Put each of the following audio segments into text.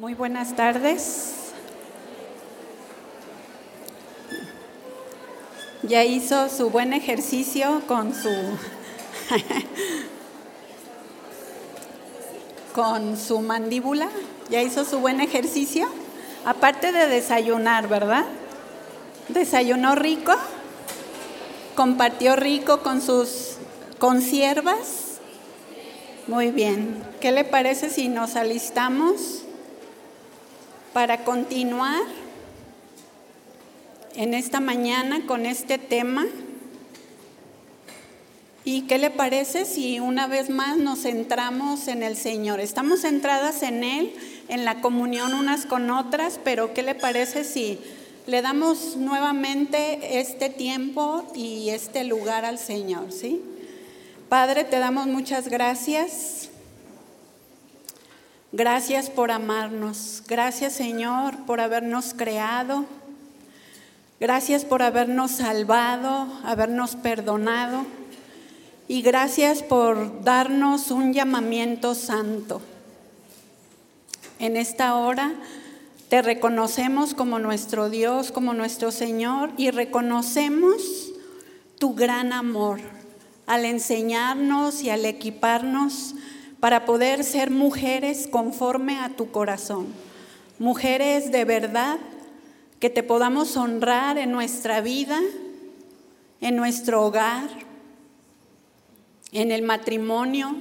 Muy buenas tardes. Ya hizo su buen ejercicio con su con su mandíbula. Ya hizo su buen ejercicio. Aparte de desayunar, ¿verdad? Desayunó rico. Compartió rico con sus consiervas. Muy bien. ¿Qué le parece si nos alistamos? Para continuar en esta mañana con este tema. ¿Y qué le parece si una vez más nos centramos en el Señor? Estamos centradas en Él, en la comunión unas con otras, pero ¿qué le parece si le damos nuevamente este tiempo y este lugar al Señor? ¿sí? Padre, te damos muchas gracias Gracias por amarnos. Gracias Señor por habernos creado. Gracias por habernos salvado, habernos perdonado. Y gracias por darnos un llamamiento santo. En esta hora te reconocemos como nuestro Dios, como nuestro Señor y reconocemos tu gran amor al enseñarnos y al equiparnos para poder ser mujeres conforme a tu corazón, mujeres de verdad que te podamos honrar en nuestra vida, en nuestro hogar, en el matrimonio,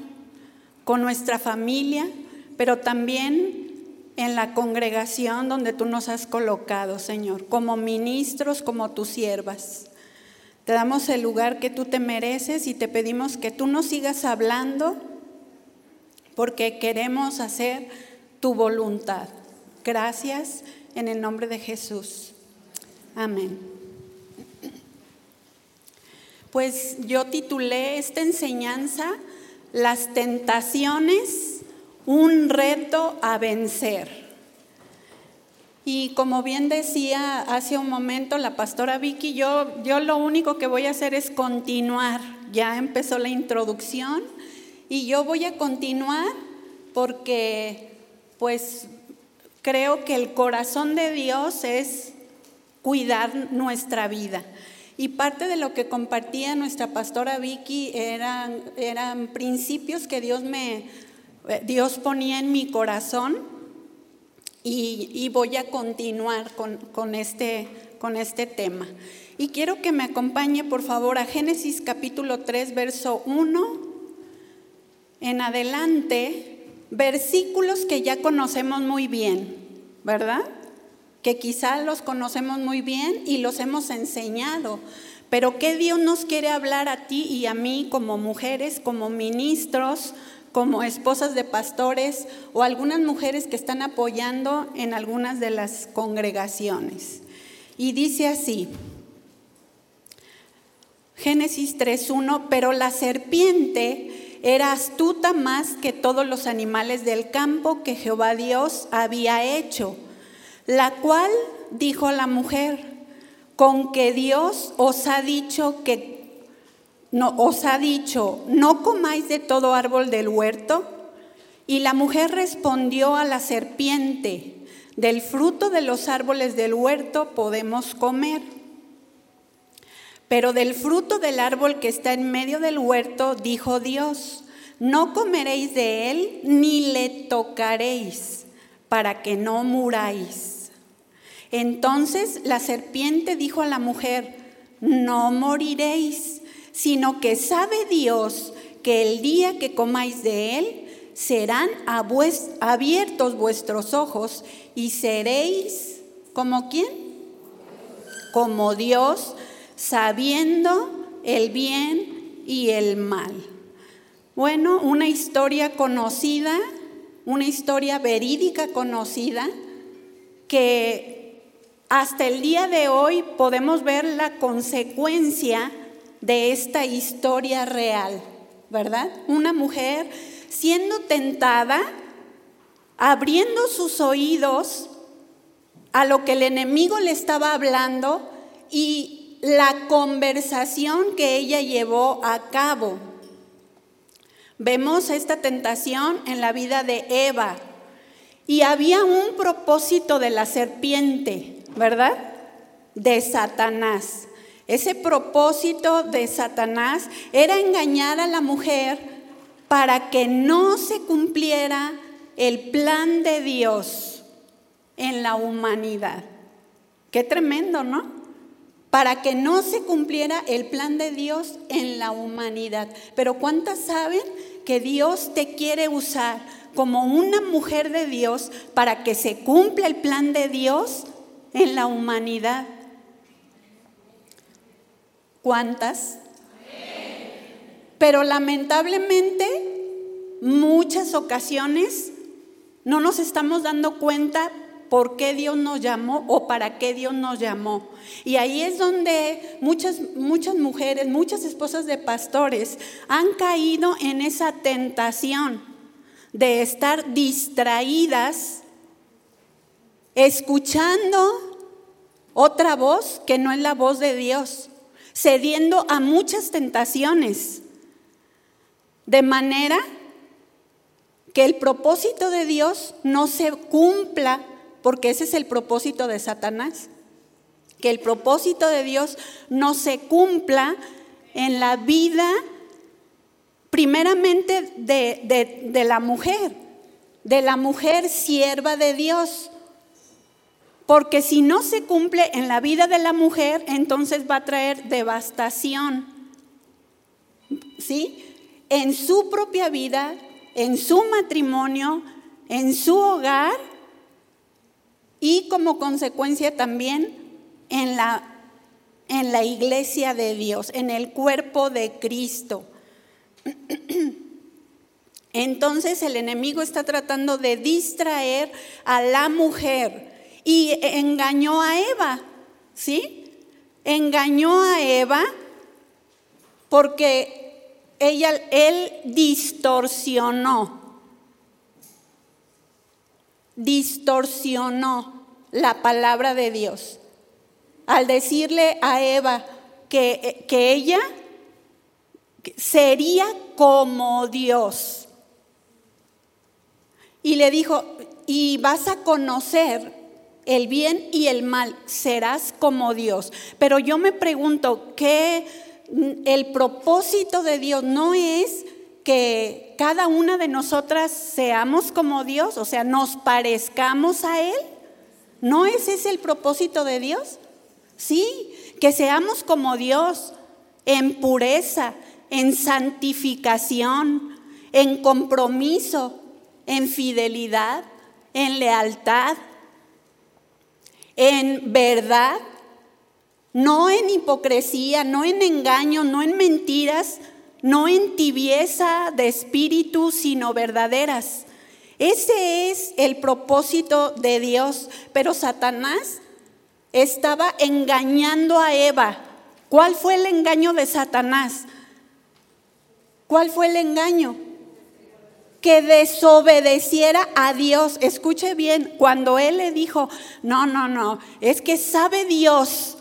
con nuestra familia, pero también en la congregación donde tú nos has colocado, Señor, como ministros, como tus siervas. Te damos el lugar que tú te mereces y te pedimos que tú nos sigas hablando porque queremos hacer tu voluntad. Gracias en el nombre de Jesús. Amén. Pues yo titulé esta enseñanza Las tentaciones, un reto a vencer. Y como bien decía hace un momento la pastora Vicky, yo, yo lo único que voy a hacer es continuar. Ya empezó la introducción y yo voy a continuar porque pues creo que el corazón de Dios es cuidar nuestra vida. Y parte de lo que compartía nuestra pastora Vicky eran, eran principios que Dios me Dios ponía en mi corazón y, voy a continuar con, con, este, con este tema. Y quiero que me acompañe por favor a Génesis capítulo 3, verso 1 en adelante versículos que ya conocemos muy bien, ¿verdad? Que quizá los conocemos muy bien y los hemos enseñado, pero que Dios nos quiere hablar a ti y a mí como mujeres, como ministros, como esposas de pastores o algunas mujeres que están apoyando en algunas de las congregaciones. Y dice así, Génesis 3.1, pero la serpiente era astuta más que todos los animales del campo que Jehová Dios había hecho, la cual dijo a la mujer, con que Dios os ha dicho que no os ha dicho, no comáis de todo árbol del huerto. Y la mujer respondió a la serpiente, del fruto de los árboles del huerto podemos comer. Pero del fruto del árbol que está en medio del huerto, dijo Dios, no comeréis de él ni le tocaréis, para que no muráis. Entonces la serpiente dijo a la mujer, no moriréis, sino que sabe Dios que el día que comáis de él, serán abiertos vuestros ojos y seréis como quién? Como Dios sabiendo el bien y el mal. Bueno, una historia conocida, una historia verídica conocida, que hasta el día de hoy podemos ver la consecuencia de esta historia real, ¿verdad? Una mujer siendo tentada, abriendo sus oídos a lo que el enemigo le estaba hablando y la conversación que ella llevó a cabo. Vemos esta tentación en la vida de Eva Y había un propósito de la serpiente, ¿verdad? De Satanás. Ese propósito de Satanás era engañar a la mujer para que no se cumpliera el plan de Dios en la humanidad. Qué tremendo, ¿no? Para que no se cumpliera el plan de Dios en la humanidad. Pero ¿cuántas saben que Dios te quiere usar como una mujer de Dios para que se cumpla el plan de Dios en la humanidad. ¿Cuántas? Pero lamentablemente, muchas ocasiones no nos estamos dando cuenta por qué Dios nos llamó o para qué Dios nos llamó. Y ahí es donde muchas, muchas mujeres, muchas esposas de pastores han caído en esa tentación de estar distraídas, escuchando otra voz que no es la voz de Dios, cediendo a muchas tentaciones, de manera que el propósito de Dios no se cumpla, porque ese es el propósito de Satanás, que el propósito de Dios no se cumpla en la vida primeramente de, la mujer, de la mujer sierva de Dios. Porque si no se cumple en la vida de la mujer, entonces va a traer devastación. ¿Sí? En su propia vida, en su matrimonio, en su hogar y como consecuencia también en la, en la iglesia de Dios, en el cuerpo de Cristo. Entonces el enemigo está tratando de distraer a la mujer y engañó a Eva, ¿sí? Engañó a Eva porque ella, él distorsionó, distorsionó la palabra de Dios al decirle a Eva que, que ella sería como Dios. Y le dijo, y vas a conocer el bien y el mal, serás como Dios. Pero yo me pregunto, ¿qué el propósito de Dios no es que cada una de nosotras seamos como Dios, o sea, nos parezcamos a Él? ¿No ese es el propósito de Dios? Sí, que seamos como Dios, en pureza, en santificación, en compromiso, en fidelidad, en lealtad, en verdad, no en hipocresía, no en engaño, no en mentiras, no en tibieza de espíritu, sino verdaderas. Ese es el propósito de Dios, pero Satanás estaba engañando a Eva. ¿Cuál fue el engaño de Satanás? ¿Cuál fue el engaño? Que desobedeciera a Dios. Escuche bien, cuando él le dijo, no, no, no, es que sabe Dios,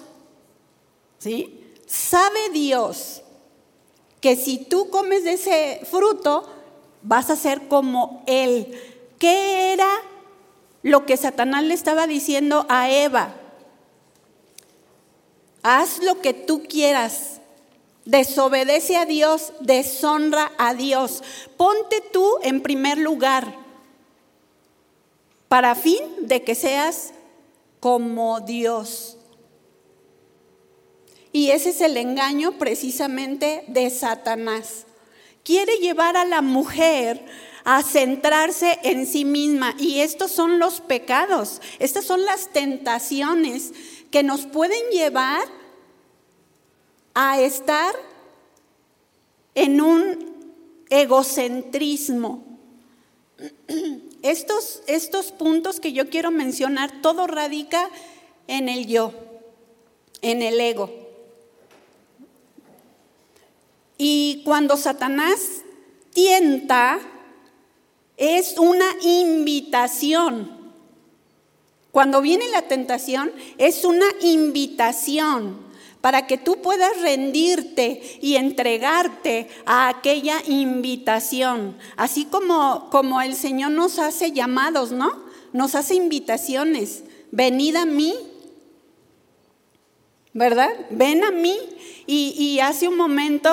¿sí? Sabe Dios que si tú comes de ese fruto, vas a ser como Él. ¿Qué era lo que Satanás le estaba diciendo a Eva? Haz lo que tú quieras, desobedece a Dios, deshonra a Dios. Ponte tú en primer lugar para fin de que seas como Dios. Y ese es el engaño precisamente de Satanás. Quiere llevar a la mujer a centrarse en sí misma. Y estos son los pecados, estas son las tentaciones que nos pueden llevar a estar en un egocentrismo. Estos, estos puntos que yo quiero mencionar, todo radica en el yo, en el ego. Y cuando Satanás tienta, es una invitación. Cuando viene la tentación, es una invitación para que tú puedas rendirte y entregarte a aquella invitación, así como, como el Señor nos hace llamados, ¿no? nos hace invitaciones. Venid a mí, ¿verdad? Ven a mí. Y, hace un momento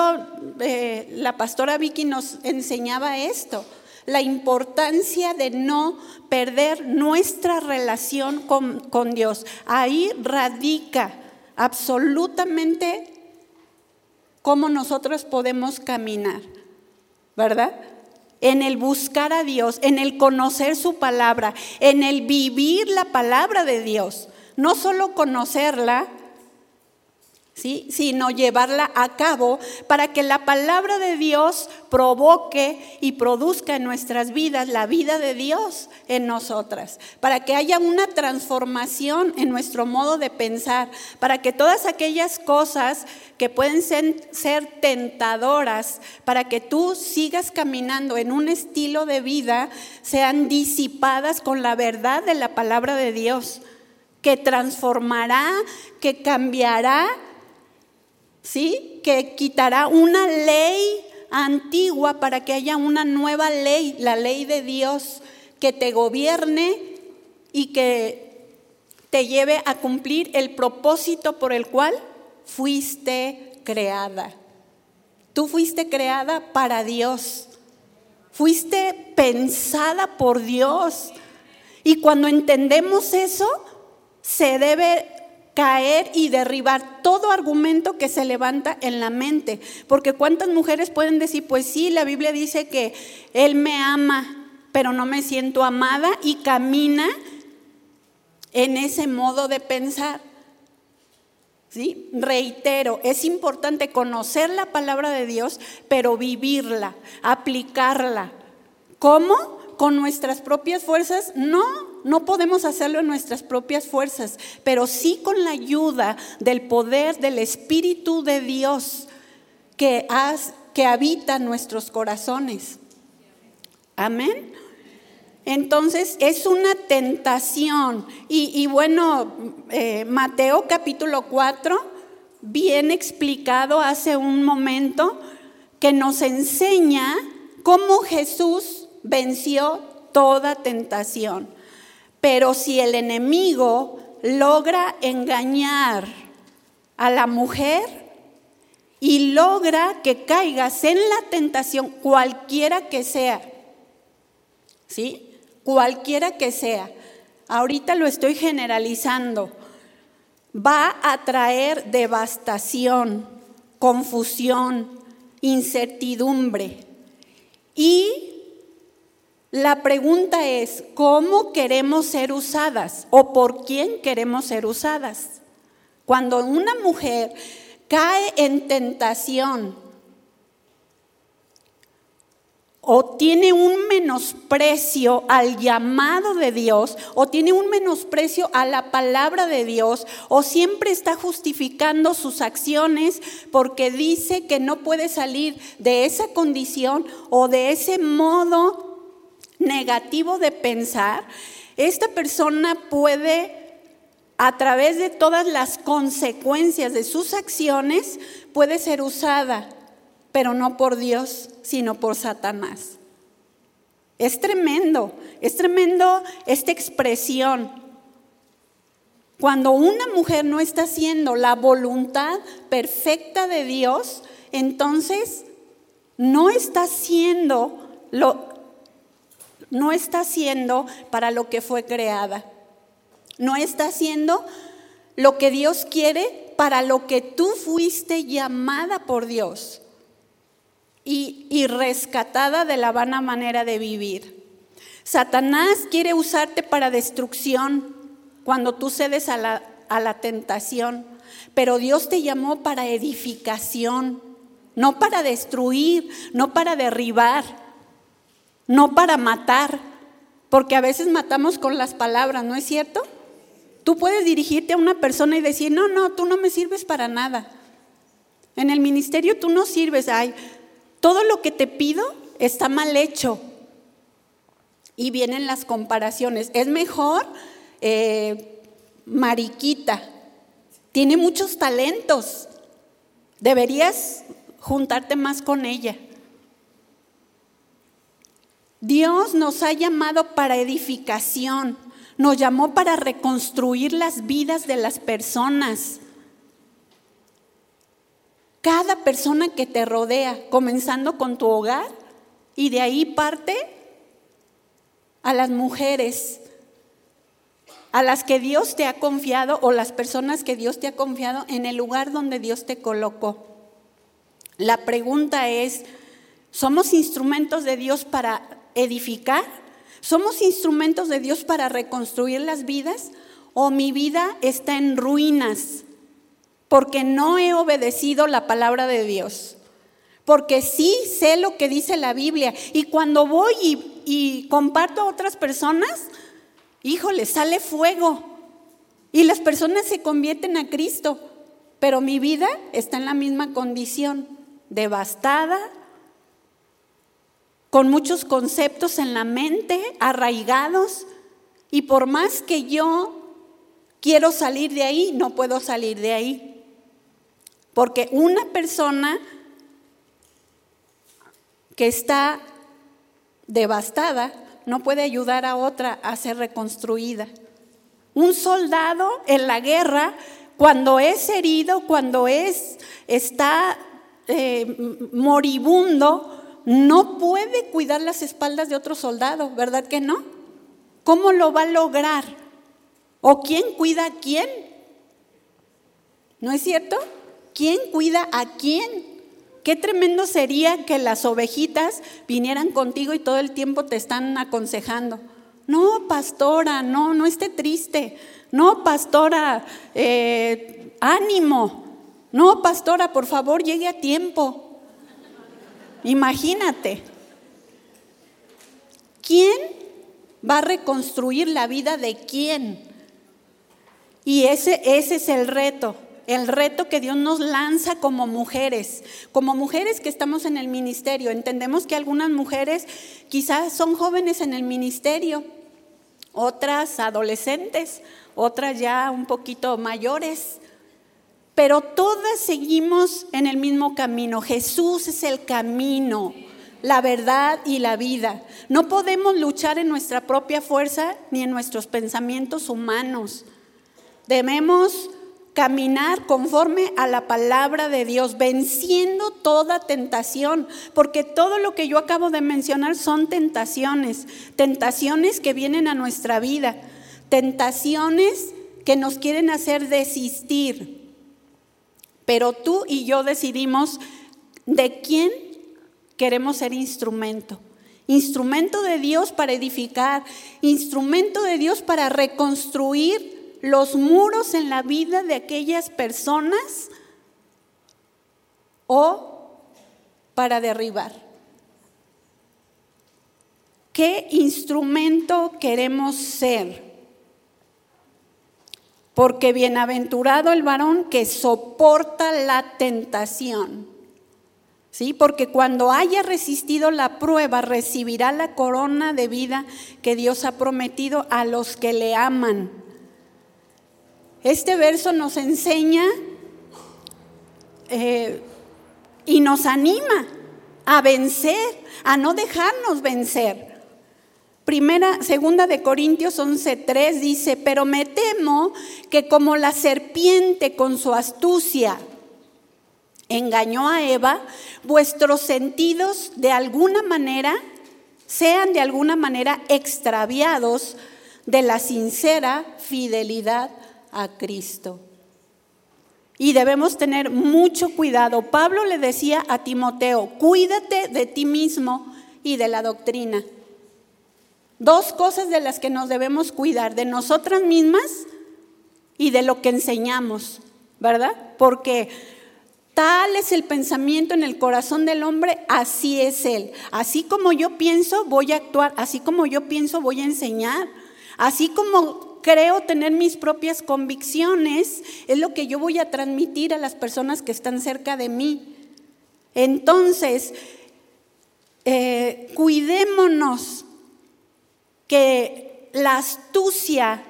eh, la pastora Vicky nos enseñaba esto, la importancia de no perder nuestra relación con, con Dios. Ahí radica absolutamente cómo nosotros podemos caminar, ¿verdad? En el buscar a Dios, en el conocer su palabra, en el vivir la palabra de Dios. No solo conocerla, ¿sí? sino llevarla a cabo para que la palabra de Dios provoque y produzca en nuestras vidas la vida de Dios en nosotras, para que haya una transformación en nuestro modo de pensar, para que todas aquellas cosas que pueden ser, ser tentadoras, para que tú sigas caminando en un estilo de vida, sean disipadas con la verdad de la palabra de Dios que transformará, que cambiará ¿sí? Que quitará una ley antigua para que haya una nueva ley, la ley de Dios, que te gobierne y que te lleve a cumplir el propósito por el cual fuiste creada. Tú fuiste creada para Dios. Fuiste pensada por Dios. Y cuando entendemos eso, se debe caer y derribar todo argumento que se levanta en la mente. Porque cuántas mujeres pueden decir, pues sí, la Biblia dice que Él me ama, pero no me siento amada y camina en ese modo de pensar. ¿Sí? Reitero, es importante conocer la palabra de Dios, pero vivirla, aplicarla. ¿Cómo? con nuestras propias fuerzas, no, no podemos hacerlo en nuestras propias fuerzas, pero sí con la ayuda del poder del Espíritu de Dios que, que habita nuestros corazones. Amén. Entonces es una tentación. Y, bueno, eh, Mateo capítulo 4, bien explicado hace un momento, que nos enseña cómo Jesús venció toda tentación. Pero si el enemigo logra engañar a la mujer y logra que caigas en la tentación, cualquiera que sea, ¿sí? Cualquiera que sea. Ahorita lo estoy generalizando. Va a traer devastación, confusión, incertidumbre. Y la pregunta es, ¿cómo queremos ser usadas o por quién queremos ser usadas? Cuando una mujer cae en tentación o tiene un menosprecio al llamado de Dios, o tiene un menosprecio a la palabra de Dios, o siempre está justificando sus acciones porque dice que no puede salir de esa condición o de ese modo negativo de pensar, esta persona puede, a través de todas las consecuencias de sus acciones, puede ser usada, pero no por Dios, sino por Satanás. Es tremendo, es tremendo esta expresión. Cuando una mujer no está haciendo la voluntad perfecta de Dios, entonces no está haciendo lo, no está haciendo para lo que fue creada. No está haciendo lo que Dios quiere para lo que tú fuiste llamada por Dios y, y rescatada de la vana manera de vivir. Satanás quiere usarte para destrucción cuando tú cedes a la, a la tentación, pero Dios te llamó para edificación, no para destruir, no para derribar no para matar, porque a veces matamos con las palabras, ¿no es cierto? Tú puedes dirigirte a una persona y decir, no, no, tú no me sirves para nada. En el ministerio tú no sirves, ay, todo lo que te pido está mal hecho. Y vienen las comparaciones. Es mejor eh, Mariquita, tiene muchos talentos. Deberías juntarte más con ella. Dios nos ha llamado para edificación, Nos llamó para reconstruir las vidas de las personas. Cada persona que te rodea, comenzando con tu hogar, y de ahí parte a las mujeres, a las que Dios te ha confiado o las personas que Dios te ha confiado en el lugar donde Dios te colocó. La pregunta es, ¿somos instrumentos de Dios para edificar? ¿Somos instrumentos de Dios para reconstruir las vidas? ¿O mi vida está en ruinas porque no he obedecido la palabra de Dios? Porque sí sé lo que dice la Biblia y cuando voy y, comparto a otras personas, híjole, sale fuego. Y las personas se convierten a Cristo, pero mi vida está en la misma condición, devastada, con muchos conceptos en la mente, arraigados, y por más que yo quiero salir de ahí, no puedo salir de ahí. Porque una persona que está devastada no puede ayudar a otra a ser reconstruida. Un soldado en la guerra, cuando es herido, cuando es, está eh, moribundo, no puede cuidar las espaldas de otro soldado, ¿verdad que no? ¿Cómo lo va a lograr? ¿O quién cuida a quién? ¿No es cierto? ¿Quién cuida a quién? Qué tremendo sería que las ovejitas vinieran contigo y todo el tiempo te están aconsejando. No, pastora, no, no esté triste. No, pastora, eh, ánimo. No, pastora, por favor, llegue a tiempo. Imagínate. ¿Quién va a reconstruir la vida de quién? Y ese, ese es el reto el reto que Dios nos lanza como mujeres, como mujeres que estamos en el ministerio. Entendemos que algunas mujeres quizás son jóvenes en el ministerio, otras adolescentes, otras ya un poquito mayores, pero todas seguimos en el mismo camino. Jesús es el camino, la verdad y la vida. No podemos luchar en nuestra propia fuerza ni en nuestros pensamientos humanos. Debemos caminar conforme a la palabra de Dios, venciendo toda tentación, porque todo lo que yo acabo de mencionar son tentaciones, tentaciones que vienen a nuestra vida, tentaciones que nos quieren hacer desistir. Pero tú y yo decidimos de quién queremos ser instrumento. Instrumento de Dios para edificar, instrumento de Dios para reconstruir los muros en la vida de aquellas personas o para derribar. ¿Qué instrumento queremos ser? Porque bienaventurado el varón que soporta la tentación. ¿Sí? Porque cuando haya resistido la prueba, recibirá la corona de vida que Dios ha prometido a los que le aman. Este verso nos enseña eh, y nos anima a vencer, a no dejarnos vencer. Primera, segunda de Corintios 11:3 dice, pero me temo que como la serpiente con su astucia engañó a Eva, vuestros sentidos de alguna manera sean de alguna manera extraviados de la sincera fidelidad a Cristo. Y debemos tener mucho cuidado. Pablo le decía a Timoteo, cuídate de ti mismo y de la doctrina. Dos cosas de las que nos debemos cuidar, de nosotras mismas y de lo que enseñamos, ¿verdad? Porque tal es el pensamiento en el corazón del hombre, así es él. Así como yo pienso, voy a actuar, así como yo pienso, voy a enseñar. Así como creo tener mis propias convicciones, es lo que yo voy a transmitir a las personas que están cerca de mí. Entonces, eh, cuidémonos que la astucia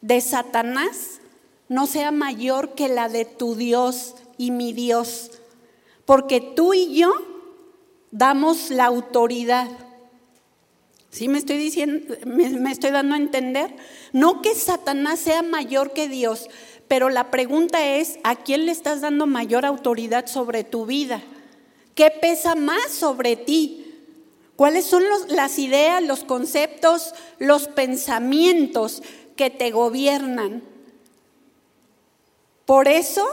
de Satanás no sea mayor que la de tu Dios y mi Dios, porque tú y yo damos la autoridad ¿Sí me estoy diciendo, me, estoy dando a entender? No que Satanás sea mayor que Dios, pero la pregunta es, ¿a quién le estás dando mayor autoridad sobre tu vida? ¿Qué pesa más sobre ti? ¿Cuáles son las ideas, los conceptos, los pensamientos que te gobiernan? Por eso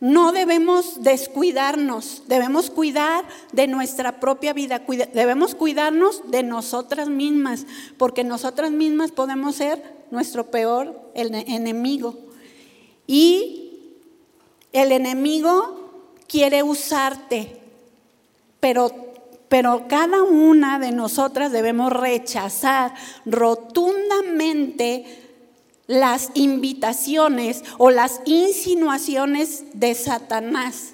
no debemos descuidarnos, debemos cuidar de nuestra propia vida, debemos cuidarnos de nosotras mismas, porque nosotras mismas podemos ser nuestro peor enemigo. Y el enemigo quiere usarte, pero, pero cada una de nosotras debemos rechazar rotundamente las invitaciones o las insinuaciones de Satanás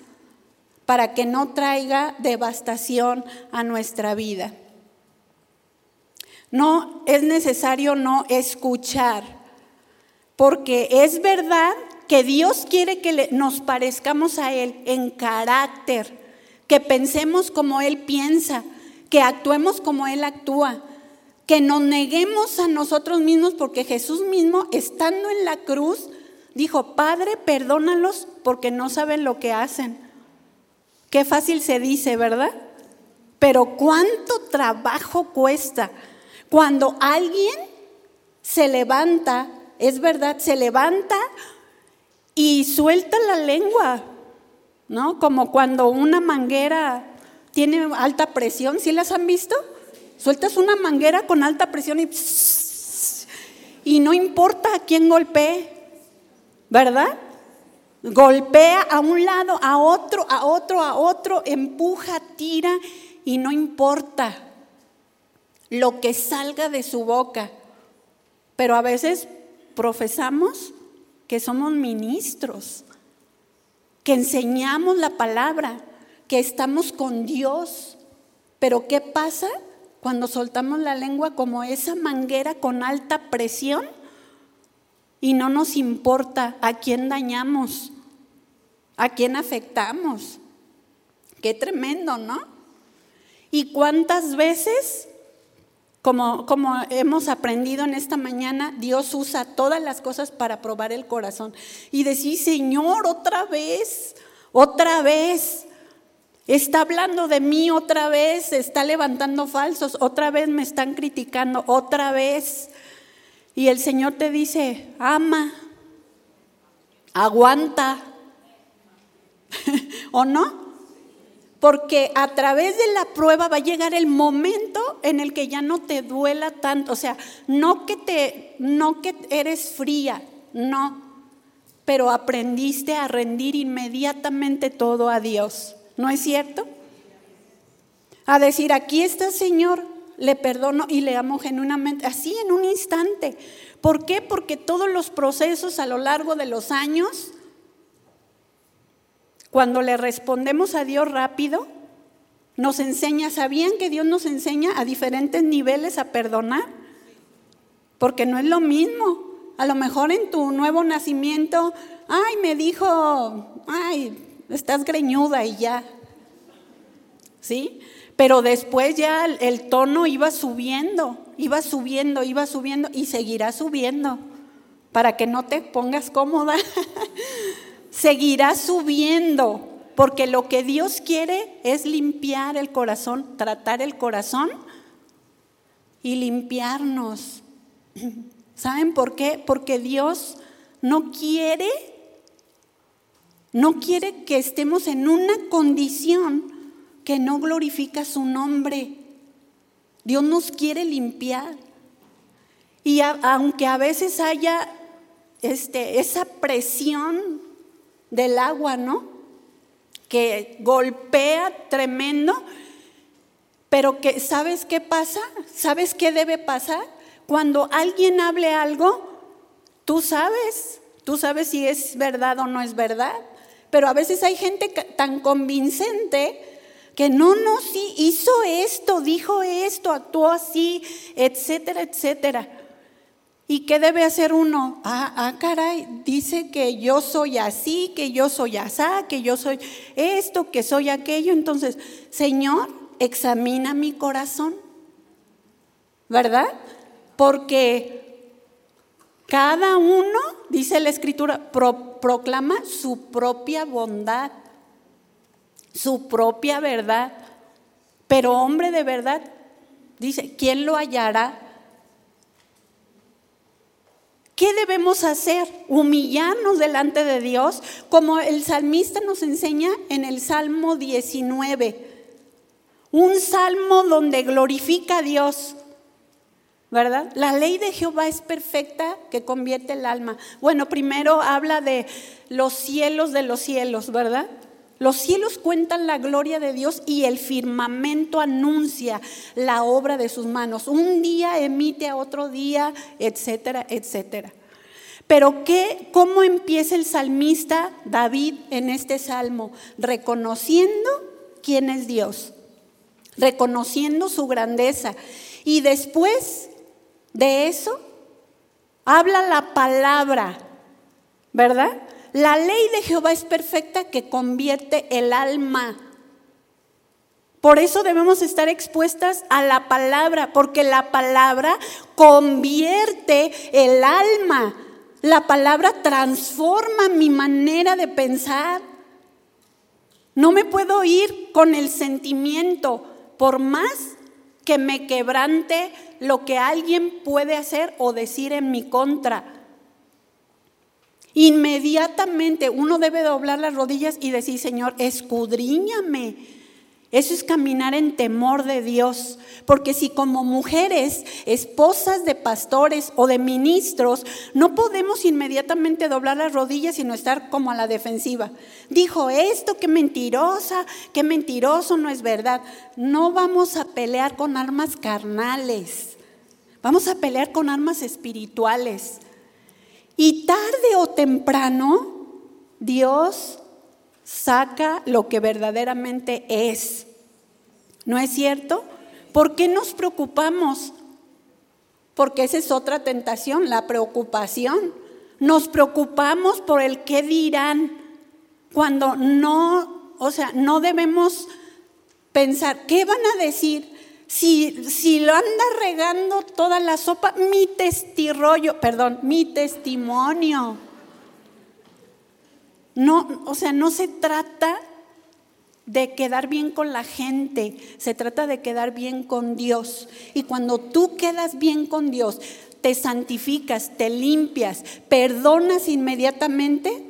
para que no traiga devastación a nuestra vida. No es necesario no escuchar, porque es verdad que Dios quiere que nos parezcamos a Él en carácter, que pensemos como Él piensa, que actuemos como Él actúa que nos neguemos a nosotros mismos porque Jesús mismo, estando en la cruz, dijo, Padre, perdónalos porque no saben lo que hacen. Qué fácil se dice, ¿verdad? Pero cuánto trabajo cuesta cuando alguien se levanta, es verdad, se levanta y suelta la lengua, ¿no? Como cuando una manguera tiene alta presión, ¿sí las han visto? Sueltas una manguera con alta presión y, y no importa a quién golpee, ¿verdad? Golpea a un lado, a otro, a otro, a otro, empuja, tira y no importa lo que salga de su boca. Pero a veces profesamos que somos ministros, que enseñamos la palabra, que estamos con Dios. Pero ¿qué pasa? cuando soltamos la lengua como esa manguera con alta presión y no nos importa a quién dañamos, a quién afectamos. Qué tremendo, ¿no? Y cuántas veces, como, como hemos aprendido en esta mañana, Dios usa todas las cosas para probar el corazón y decir, Señor, otra vez, otra vez. Está hablando de mí otra vez, está levantando falsos, otra vez me están criticando, otra vez. Y el Señor te dice, ama, aguanta, ¿o no? Porque a través de la prueba va a llegar el momento en el que ya no te duela tanto, o sea, no que te no que eres fría, no, pero aprendiste a rendir inmediatamente todo a Dios. ¿No es cierto? A decir, aquí está Señor, le perdono y le amo genuinamente, así en un instante. ¿Por qué? Porque todos los procesos a lo largo de los años, cuando le respondemos a Dios rápido, nos enseña, ¿sabían que Dios nos enseña a diferentes niveles a perdonar? Porque no es lo mismo. A lo mejor en tu nuevo nacimiento, ay, me dijo, ay, estás greñuda y ya. ¿Sí? Pero después ya el, tono iba subiendo, iba subiendo, iba subiendo y seguirá subiendo para que no te pongas cómoda. seguirá subiendo porque lo que Dios quiere es limpiar el corazón, tratar el corazón y limpiarnos. ¿Saben por qué? Porque Dios no quiere no quiere que estemos en una condición que no glorifica su nombre. Dios nos quiere limpiar. Y aunque a veces haya este, esa presión del agua, ¿no? Que golpea tremendo, pero que ¿sabes qué pasa? ¿Sabes qué debe pasar? Cuando alguien hable algo, tú sabes, tú sabes si es verdad o no es verdad. Pero a veces hay gente tan convincente que no, no, sí, hizo esto, dijo esto, actuó así, etcétera, etcétera. ¿Y qué debe hacer uno? Ah, ah, caray, dice que yo soy así, que yo soy asá, que yo soy esto, que soy aquello. Entonces, Señor, examina mi corazón. ¿verdad? Porque cada uno, dice la escritura, proclama su propia bondad, su propia verdad. Pero hombre de verdad, dice, ¿quién lo hallará? ¿Qué debemos hacer? Humillarnos delante de Dios, como el salmista nos enseña en el Salmo 19. Un salmo donde glorifica a Dios. ¿Verdad? La ley de Jehová es perfecta que convierte el alma. Bueno, primero habla de los cielos de los cielos, ¿verdad? Los cielos cuentan la gloria de Dios y el firmamento anuncia la obra de sus manos. Un día emite a otro día, etcétera, etcétera. Pero ¿qué, ¿cómo empieza el salmista David en este salmo? Reconociendo quién es Dios, reconociendo su grandeza. Y después de eso, habla la palabra, ¿verdad? La ley de Jehová es perfecta que convierte el alma. Por eso debemos estar expuestas a la palabra, porque la palabra convierte el alma. La palabra transforma mi manera de pensar. No me puedo ir con el sentimiento, por más que me quebrante lo que alguien puede hacer o decir en mi contra. Inmediatamente uno debe doblar las rodillas y decir, Señor, escudriñame. Eso es caminar en temor de Dios. Porque si como mujeres, esposas de pastores o de ministros, no podemos inmediatamente doblar las rodillas y no estar como a la defensiva. Dijo esto, qué mentirosa, qué mentiroso, no es verdad. No vamos a pelear con armas carnales. Vamos a pelear con armas espirituales. Y tarde o temprano, Dios saca lo que verdaderamente es. ¿No es cierto? ¿Por qué nos preocupamos? Porque esa es otra tentación, la preocupación. Nos preocupamos por el qué dirán cuando no, o sea, no debemos pensar, ¿qué van a decir? Si, lo anda regando toda la sopa, mi testirollo, perdón, mi testimonio. No, o sea, no se trata de quedar bien con la gente, se trata de quedar bien con Dios. Y cuando tú quedas bien con Dios, te santificas, te limpias, perdonas inmediatamente,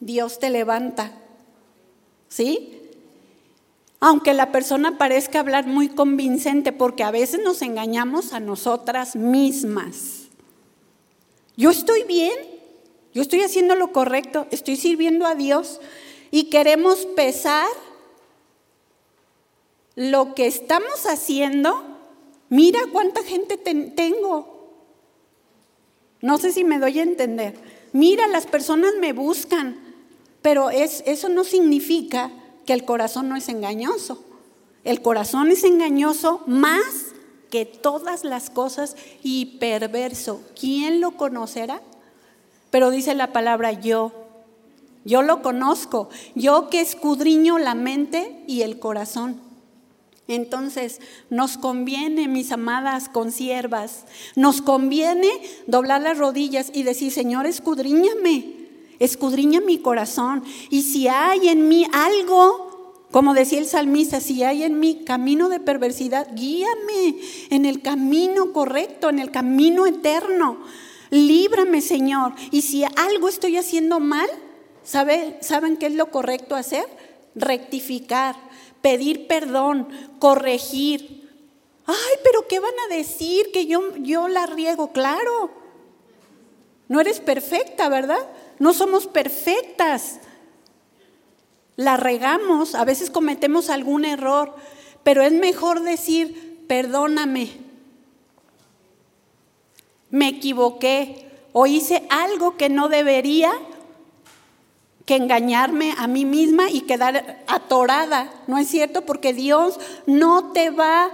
Dios te levanta. ¿Sí? Aunque la persona parezca hablar muy convincente, porque a veces nos engañamos a nosotras mismas. Yo estoy bien, yo estoy haciendo lo correcto, estoy sirviendo a Dios y queremos pesar lo que estamos haciendo. Mira cuánta gente tengo. No sé si me doy a entender. Mira, las personas me buscan, pero es, eso no significa que el corazón no es engañoso. El corazón es engañoso más que todas las cosas y perverso. ¿Quién lo conocerá? Pero dice la palabra yo. Yo lo conozco. Yo que escudriño la mente y el corazón. Entonces, nos conviene, mis amadas consiervas, nos conviene doblar las rodillas y decir, Señor, escudriñame escudriña mi corazón. Y si hay en mí algo, como decía el salmista, si hay en mí camino de perversidad, guíame en el camino correcto, en el camino eterno. Líbrame, Señor. Y si algo estoy haciendo mal, ¿saben qué es lo correcto hacer? Rectificar, pedir perdón, corregir. Ay, pero ¿qué van a decir? Que yo, yo la riego, claro. No eres perfecta, ¿verdad? No somos perfectas. La regamos, a veces cometemos algún error, pero es mejor decir, perdóname, me equivoqué o hice algo que no debería que engañarme a mí misma y quedar atorada, ¿no es cierto? Porque Dios no te va a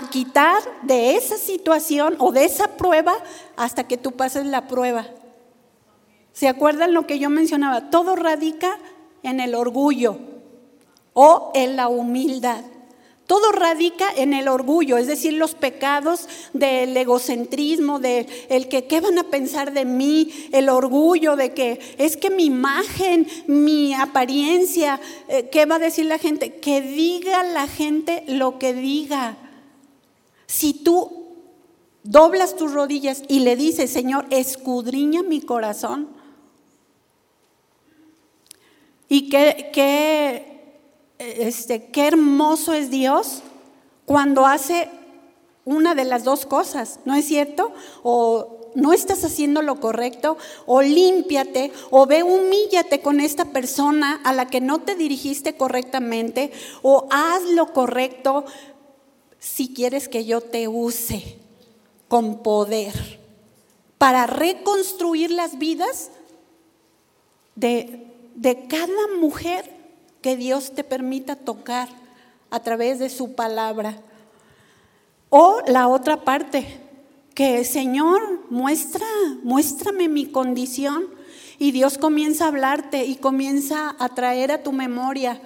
quitar de esa situación o de esa prueba hasta que tú pases la prueba. ¿Se acuerdan lo que yo mencionaba? Todo radica en el orgullo o en la humildad. todo radica en el orgullo, es decir, los pecados del egocentrismo, de el que qué van a pensar de mí, el orgullo de que es que mi imagen, mi apariencia, eh, ¿qué va a decir la gente? Que diga la gente lo que diga. Si tú doblas tus rodillas y le dices, Señor, escudriña mi corazón. Y qué, qué, este, qué hermoso es Dios cuando hace una de las dos cosas, ¿no es cierto? O no estás haciendo lo correcto, o límpiate, o ve, humíllate con esta persona a la que no te dirigiste correctamente, o haz lo correcto si quieres que yo te use con poder para reconstruir las vidas de, de cada mujer que Dios te permita tocar a través de su palabra. O la otra parte, que Señor, muestra, muéstrame mi condición. Y Dios comienza a hablarte y comienza a traer a tu memoria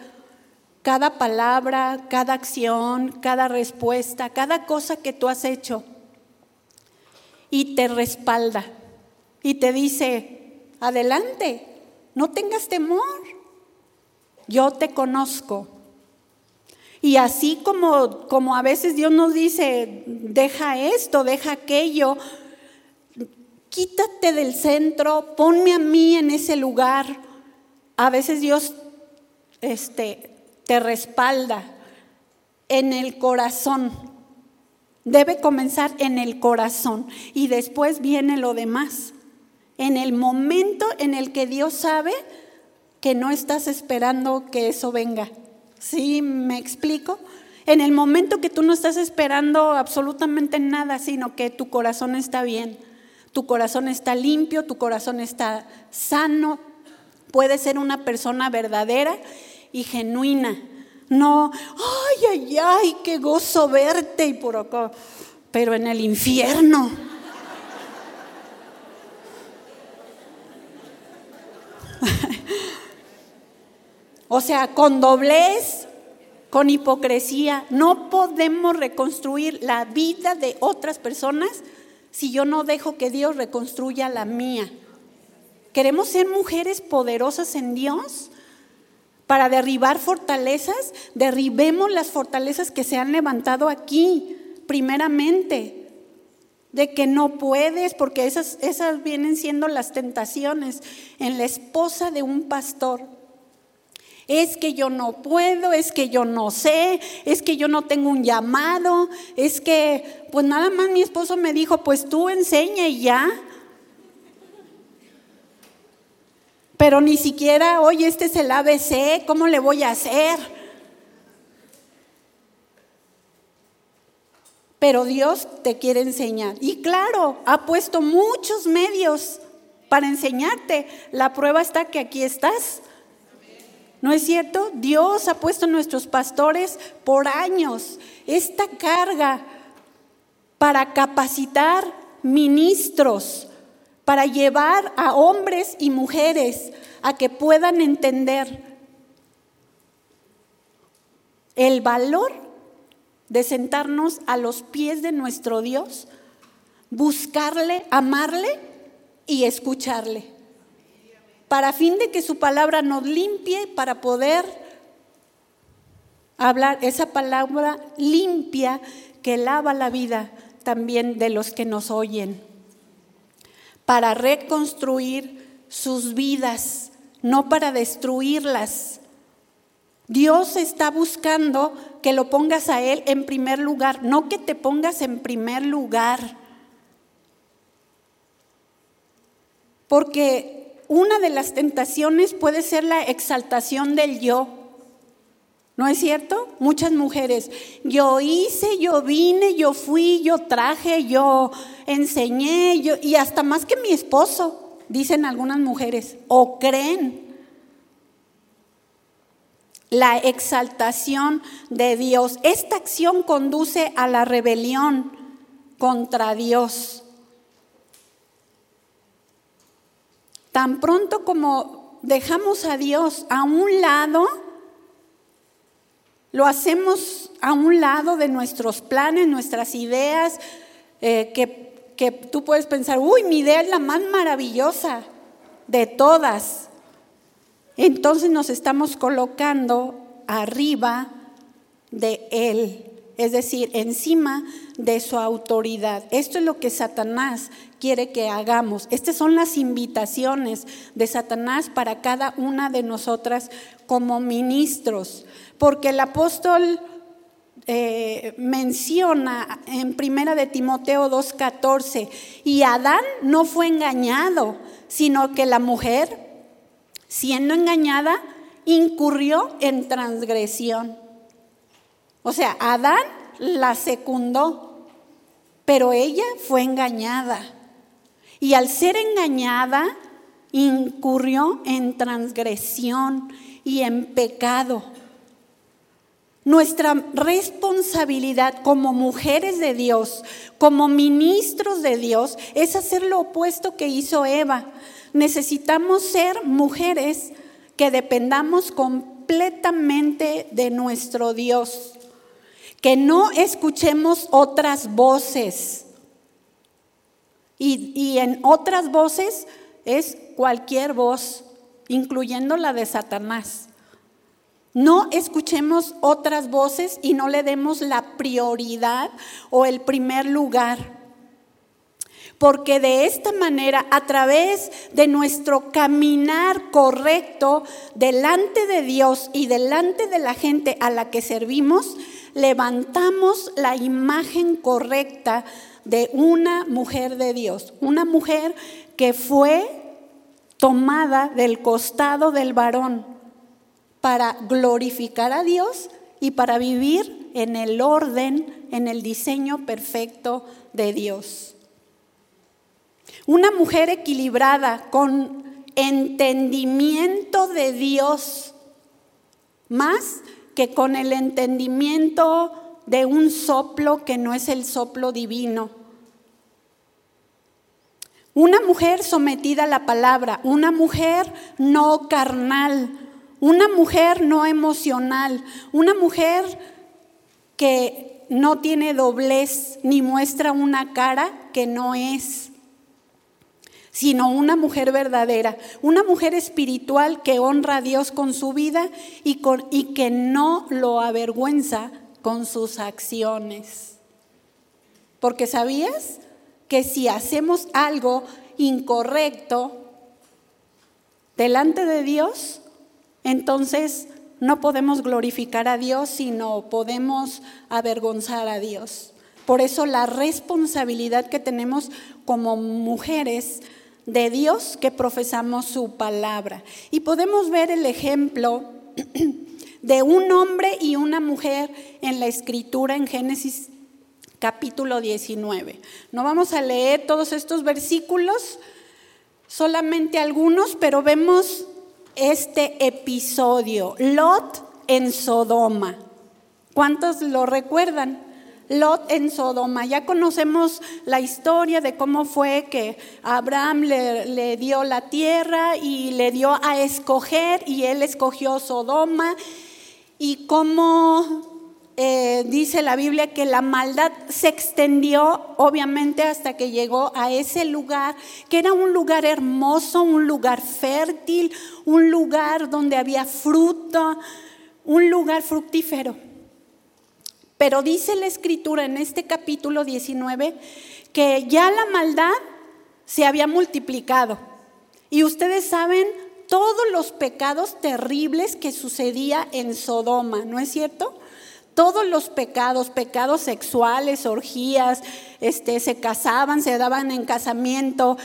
cada palabra, cada acción, cada respuesta, cada cosa que tú has hecho y te respalda y te dice, adelante, no tengas temor, yo te conozco. Y así como, como a veces Dios nos dice, deja esto, deja aquello, quítate del centro, ponme a mí en ese lugar. A veces Dios este, te respalda en el corazón Debe comenzar en el corazón y después viene lo demás. En el momento en el que Dios sabe que no estás esperando que eso venga. ¿Sí me explico? En el momento que tú no estás esperando absolutamente nada, sino que tu corazón está bien, tu corazón está limpio, tu corazón está sano, puedes ser una persona verdadera y genuina no, ay, ay, ay, qué gozo verte y por acá, pero en el infierno. o sea, con doblez, con hipocresía, no podemos reconstruir la vida de otras personas si yo no dejo que Dios reconstruya la mía. ¿Queremos ser mujeres poderosas en Dios? Para derribar fortalezas, derribemos las fortalezas que se han levantado aquí, primeramente. De que no puedes, porque esas, esas vienen siendo las tentaciones en la esposa de un pastor. Es que yo no puedo, es que yo no sé, es que yo no tengo un llamado, es que, pues nada más mi esposo me dijo, pues tú enseña y ya. Pero ni siquiera, oye, este es el ABC, ¿cómo le voy a hacer? Pero Dios te quiere enseñar. Y claro, ha puesto muchos medios para enseñarte. La prueba está que aquí estás. ¿No es cierto? Dios ha puesto nuestros pastores por años esta carga para capacitar ministros, para llevar a hombres y mujeres a que puedan entender el valor de sentarnos a los pies de nuestro Dios, buscarle, amarle y escucharle, para fin de que su palabra nos limpie para poder hablar esa palabra limpia que lava la vida también de los que nos oyen para reconstruir sus vidas, no para destruirlas. Dios está buscando que lo pongas a Él en primer lugar, no que te pongas en primer lugar. Porque una de las tentaciones puede ser la exaltación del yo. ¿No es cierto? Muchas mujeres, yo hice, yo vine, yo fui, yo traje, yo enseñé, yo, y hasta más que mi esposo, dicen algunas mujeres, o creen. La exaltación de Dios. Esta acción conduce a la rebelión contra Dios. Tan pronto como dejamos a Dios a un lado, lo hacemos a un lado de nuestros planes, nuestras ideas, eh, que, que tú puedes pensar, uy, mi idea es la más maravillosa de todas. Entonces nos estamos colocando arriba de Él, es decir, encima de su autoridad. Esto es lo que Satanás quiere que hagamos. Estas son las invitaciones de Satanás para cada una de nosotras como ministros, porque el apóstol eh, menciona en primera de Timoteo 2.14, y Adán no fue engañado, sino que la mujer, siendo engañada, incurrió en transgresión. O sea, Adán la secundó, pero ella fue engañada. Y al ser engañada, incurrió en transgresión y en pecado. Nuestra responsabilidad como mujeres de Dios, como ministros de Dios, es hacer lo opuesto que hizo Eva. Necesitamos ser mujeres que dependamos completamente de nuestro Dios, que no escuchemos otras voces. Y, y en otras voces es cualquier voz, incluyendo la de Satanás. No escuchemos otras voces y no le demos la prioridad o el primer lugar. Porque de esta manera, a través de nuestro caminar correcto delante de Dios y delante de la gente a la que servimos, levantamos la imagen correcta de una mujer de Dios, una mujer que fue tomada del costado del varón para glorificar a Dios y para vivir en el orden, en el diseño perfecto de Dios. Una mujer equilibrada con entendimiento de Dios, más que con el entendimiento de un soplo que no es el soplo divino. Una mujer sometida a la palabra, una mujer no carnal, una mujer no emocional, una mujer que no tiene doblez ni muestra una cara que no es, sino una mujer verdadera, una mujer espiritual que honra a Dios con su vida y, y que no lo avergüenza con sus acciones. Porque sabías que si hacemos algo incorrecto delante de Dios, entonces no podemos glorificar a Dios, sino podemos avergonzar a Dios. Por eso la responsabilidad que tenemos como mujeres de Dios que profesamos su palabra. Y podemos ver el ejemplo de un hombre y una mujer en la escritura en Génesis capítulo 19. No vamos a leer todos estos versículos, solamente algunos, pero vemos este episodio, Lot en Sodoma. ¿Cuántos lo recuerdan? Lot en Sodoma. Ya conocemos la historia de cómo fue que Abraham le, le, dio la tierra y le dio a escoger y él escogió Sodoma y cómo eh, dice la Biblia que la maldad se extendió obviamente hasta que llegó a ese lugar, que era un lugar hermoso, un lugar fértil, un lugar donde había fruto, un lugar fructífero. Pero dice la escritura en este capítulo 19 que ya la maldad se había multiplicado. Y ustedes saben todos los pecados terribles que sucedía en Sodoma, ¿no es cierto? Todos los pecados, pecados sexuales, orgías, este, se casaban, se daban en casamiento,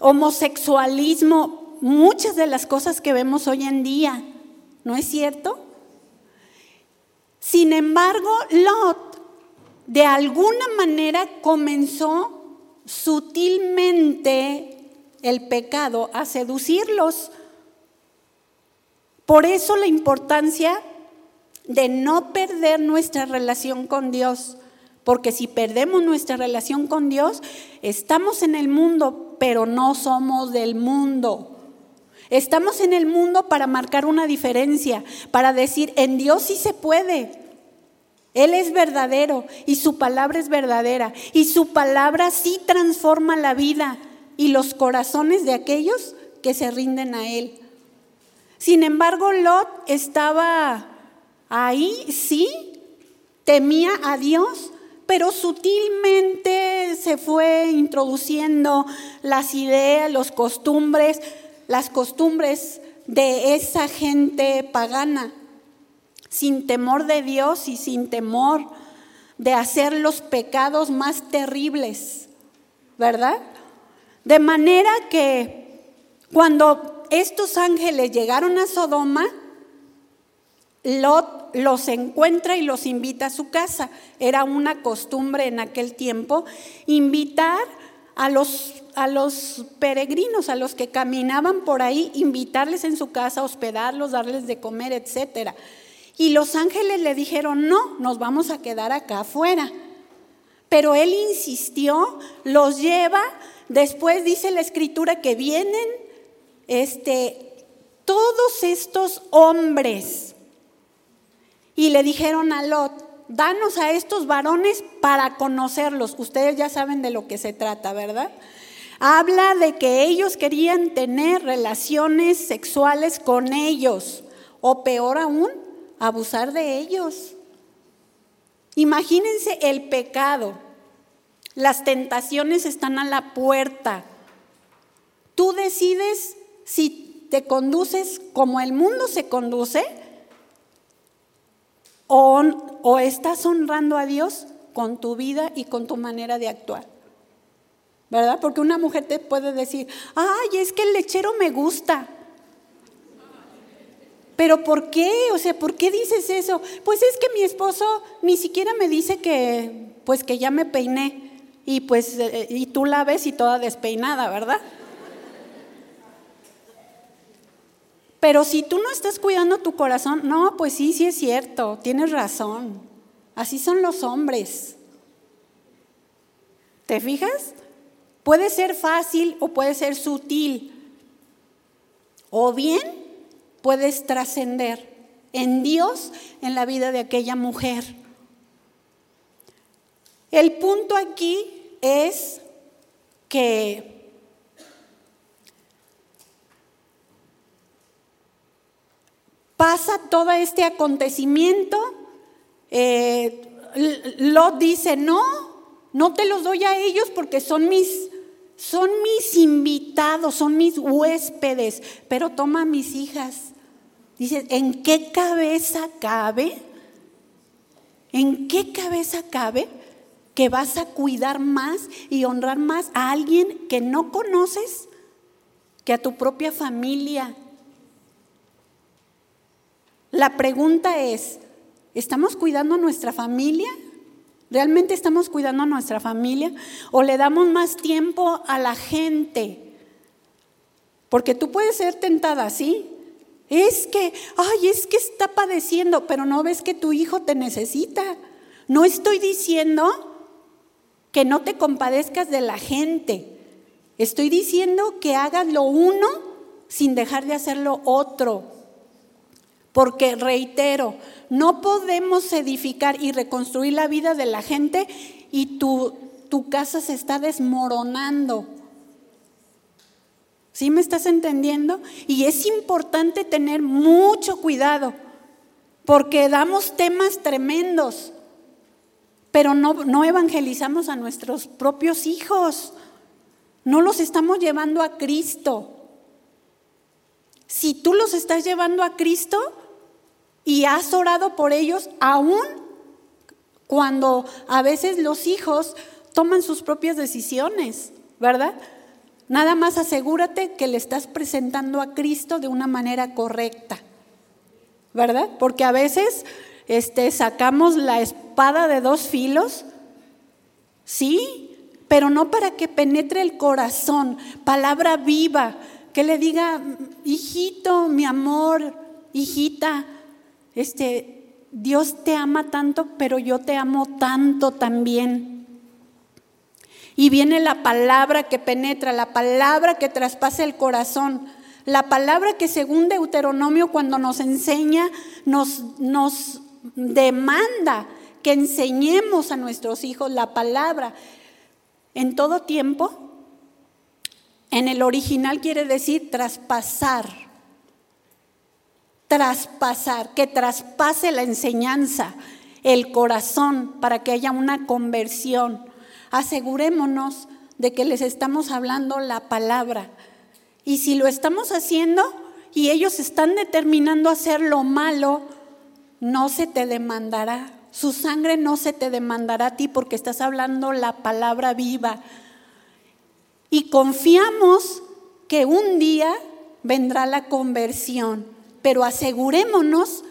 homosexualismo, muchas de las cosas que vemos hoy en día, ¿no es cierto? Sin embargo, Lot de alguna manera comenzó sutilmente el pecado a seducirlos. Por eso la importancia de no perder nuestra relación con Dios. Porque si perdemos nuestra relación con Dios, estamos en el mundo, pero no somos del mundo. Estamos en el mundo para marcar una diferencia, para decir, en Dios sí se puede, Él es verdadero y su palabra es verdadera. Y su palabra sí transforma la vida y los corazones de aquellos que se rinden a Él. Sin embargo, Lot estaba ahí, sí, temía a Dios, pero sutilmente se fue introduciendo las ideas, los costumbres, las costumbres de esa gente pagana sin temor de Dios y sin temor de hacer los pecados más terribles, ¿verdad? De manera que cuando estos ángeles llegaron a Sodoma, Lot los encuentra y los invita a su casa. Era una costumbre en aquel tiempo invitar a los, a los peregrinos, a los que caminaban por ahí, invitarles en su casa, hospedarlos, darles de comer, etcétera. Y los ángeles le dijeron, no, nos vamos a quedar acá afuera. Pero él insistió, los lleva, después dice la escritura que vienen este, todos estos hombres y le dijeron a Lot, danos a estos varones para conocerlos. Ustedes ya saben de lo que se trata, ¿verdad? Habla de que ellos querían tener relaciones sexuales con ellos, o peor aún, abusar de ellos. Imagínense el pecado. Las tentaciones están a la puerta. Tú decides si te conduces como el mundo se conduce o, o estás honrando a Dios con tu vida y con tu manera de actuar. ¿Verdad? Porque una mujer te puede decir, ay, es que el lechero me gusta. ¿Pero por qué? O sea, ¿por qué dices eso? Pues es que mi esposo ni siquiera me dice que, pues que ya me peiné y pues, eh, y tú la ves y toda despeinada, ¿verdad? Pero si tú no estás cuidando tu corazón, no, pues sí, sí es cierto, tienes razón. Así son los hombres. ¿Te fijas? Puede ser fácil o puede ser sutil. O bien puedes trascender en Dios, en la vida de aquella mujer. El punto aquí es que pasa todo este acontecimiento, eh, Lot dice, no, no te los doy a ellos porque son mis, son mis invitados, son mis huéspedes, pero toma a mis hijas. Dice, ¿en qué cabeza cabe? ¿En qué cabeza cabe que vas a cuidar más y honrar más a alguien que no conoces que a tu propia familia? La pregunta es, ¿estamos cuidando a nuestra familia? ¿Realmente estamos cuidando a nuestra familia? ¿O le damos más tiempo a la gente? Porque tú puedes ser tentada, ¿sí? Es que, ay, es que está padeciendo, pero no ves que tu hijo te necesita. No estoy diciendo que no te compadezcas de la gente. Estoy diciendo que hagas lo uno sin dejar de hacer lo otro. Porque, reitero, no podemos edificar y reconstruir la vida de la gente y tu, tu casa se está desmoronando. ¿Sí me estás entendiendo? Y es importante tener mucho cuidado, porque damos temas tremendos, pero no, no evangelizamos a nuestros propios hijos, no los estamos llevando a Cristo. Si tú los estás llevando a Cristo y has orado por ellos, aún cuando a veces los hijos toman sus propias decisiones, ¿verdad? Nada más asegúrate que le estás presentando a Cristo de una manera correcta, ¿verdad? Porque a veces este, sacamos la espada de dos filos, sí, pero no para que penetre el corazón, palabra viva, que le diga, hijito, mi amor, hijita, este, Dios te ama tanto, pero yo te amo tanto también. Y viene la palabra que penetra, la palabra que traspasa el corazón, la palabra que según Deuteronomio cuando nos enseña, nos, nos demanda que enseñemos a nuestros hijos la palabra en todo tiempo. En el original quiere decir traspasar, traspasar, que traspase la enseñanza, el corazón, para que haya una conversión. Asegurémonos de que les estamos hablando la palabra. Y si lo estamos haciendo y ellos están determinando hacer lo malo, no se te demandará. Su sangre no se te demandará a ti porque estás hablando la palabra viva. Y confiamos que un día vendrá la conversión, pero asegurémonos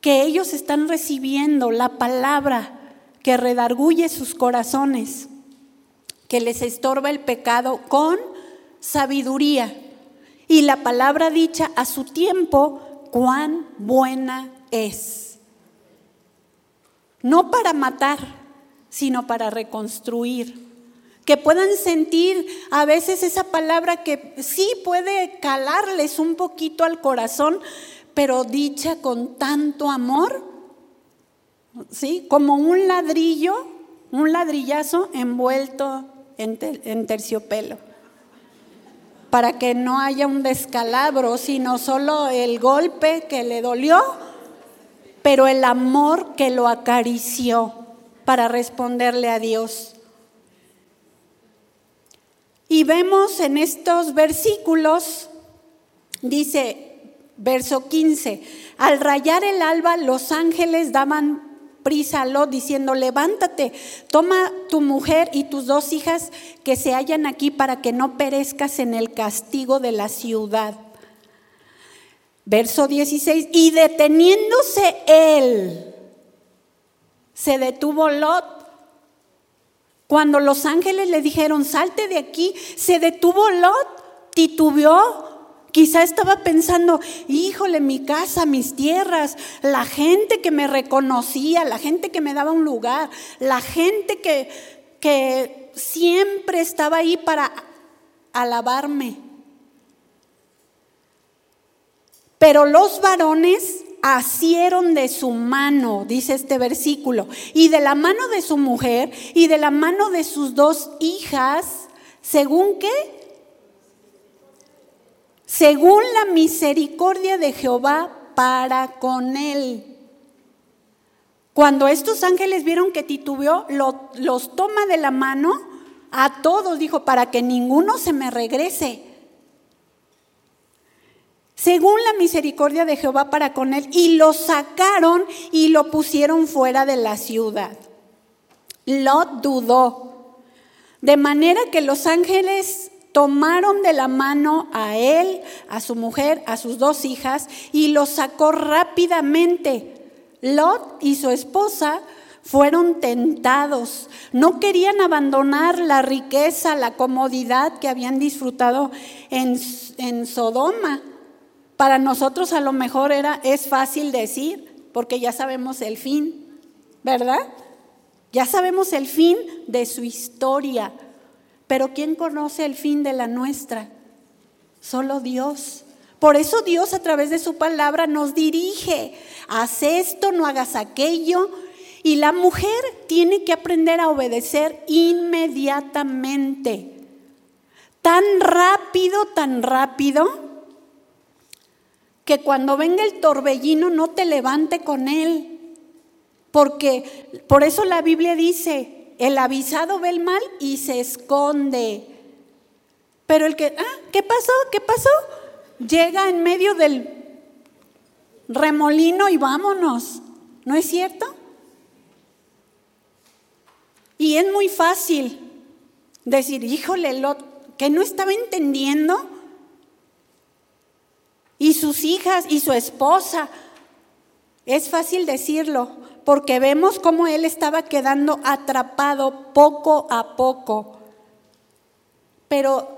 que ellos están recibiendo la palabra que redarguye sus corazones que les estorba el pecado con sabiduría. Y la palabra dicha a su tiempo, cuán buena es. No para matar, sino para reconstruir. Que puedan sentir a veces esa palabra que sí puede calarles un poquito al corazón, pero dicha con tanto amor, ¿sí? Como un ladrillo, un ladrillazo envuelto en, terciopelo, para que no haya un descalabro, sino solo el golpe que le dolió, pero el amor que lo acarició para responderle a Dios. Y vemos en estos versículos, dice verso 15, al rayar el alba los ángeles daban prisa a Lot diciendo, levántate, toma tu mujer y tus dos hijas que se hallan aquí para que no perezcas en el castigo de la ciudad. Verso 16, y deteniéndose él, se detuvo Lot. Cuando los ángeles le dijeron, salte de aquí, se detuvo Lot, titubeó, Quizá estaba pensando, híjole, mi casa, mis tierras, la gente que me reconocía, la gente que me daba un lugar, la gente que, que siempre estaba ahí para alabarme. Pero los varones asieron de su mano, dice este versículo, y de la mano de su mujer y de la mano de sus dos hijas, según que según la misericordia de Jehová para con él. Cuando estos ángeles vieron que titubeó, los toma de la mano a todos, dijo, para que ninguno se me regrese. Según la misericordia de Jehová para con él, y lo sacaron y lo pusieron fuera de la ciudad. Lot dudó, de manera que los ángeles tomaron de la mano a él, a su mujer, a sus dos hijas y los sacó rápidamente. Lot y su esposa fueron tentados, no querían abandonar la riqueza, la comodidad que habían disfrutado en, en Sodoma. Para nosotros a lo mejor era, es fácil decir, porque ya sabemos el fin, ¿verdad? Ya sabemos el fin de su historia. Pero ¿quién conoce el fin de la nuestra? Solo Dios. Por eso Dios a través de su palabra nos dirige. Haz esto, no hagas aquello. Y la mujer tiene que aprender a obedecer inmediatamente. Tan rápido, tan rápido, que cuando venga el torbellino no te levante con él. Porque por eso la Biblia dice, el avisado ve el mal y se esconde. Pero el que, ah, ¿qué pasó? ¿Qué pasó? Llega en medio del remolino y vámonos. ¿No es cierto? Y es muy fácil decir, híjole, lo que no estaba entendiendo. Y sus hijas y su esposa. Es fácil decirlo, porque vemos cómo él estaba quedando atrapado poco a poco. Pero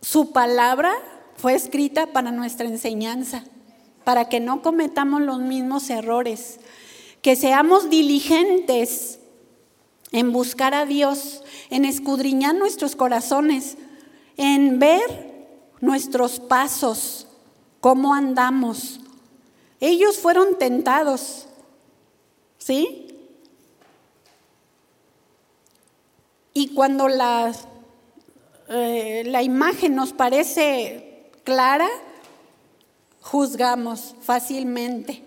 su palabra fue escrita para nuestra enseñanza, para que no cometamos los mismos errores, que seamos diligentes en buscar a Dios, en escudriñar nuestros corazones, en ver nuestros pasos, cómo andamos. Ellos fueron tentados, ¿sí? Y cuando la, eh, la imagen nos parece clara, juzgamos fácilmente.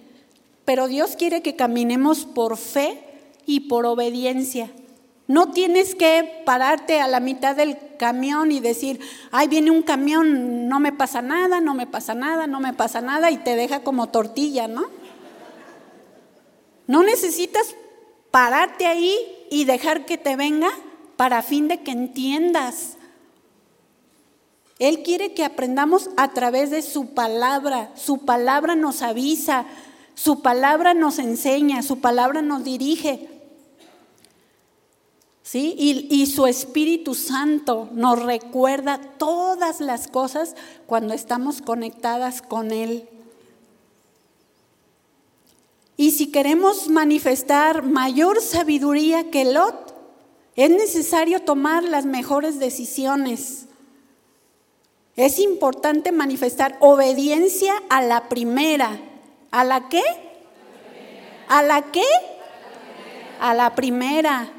Pero Dios quiere que caminemos por fe y por obediencia. No tienes que pararte a la mitad del camión y decir, ay, viene un camión, no me pasa nada, no me pasa nada, no me pasa nada, y te deja como tortilla, ¿no? No necesitas pararte ahí y dejar que te venga para fin de que entiendas. Él quiere que aprendamos a través de su palabra. Su palabra nos avisa, su palabra nos enseña, su palabra nos dirige. ¿Sí? Y, y, su Espíritu Santo nos recuerda todas las cosas cuando estamos conectadas con Él. Y si queremos manifestar mayor sabiduría que Lot, es necesario tomar las mejores decisiones. Es importante manifestar obediencia a la primera. ¿A la qué? ¿A la qué? A la primera.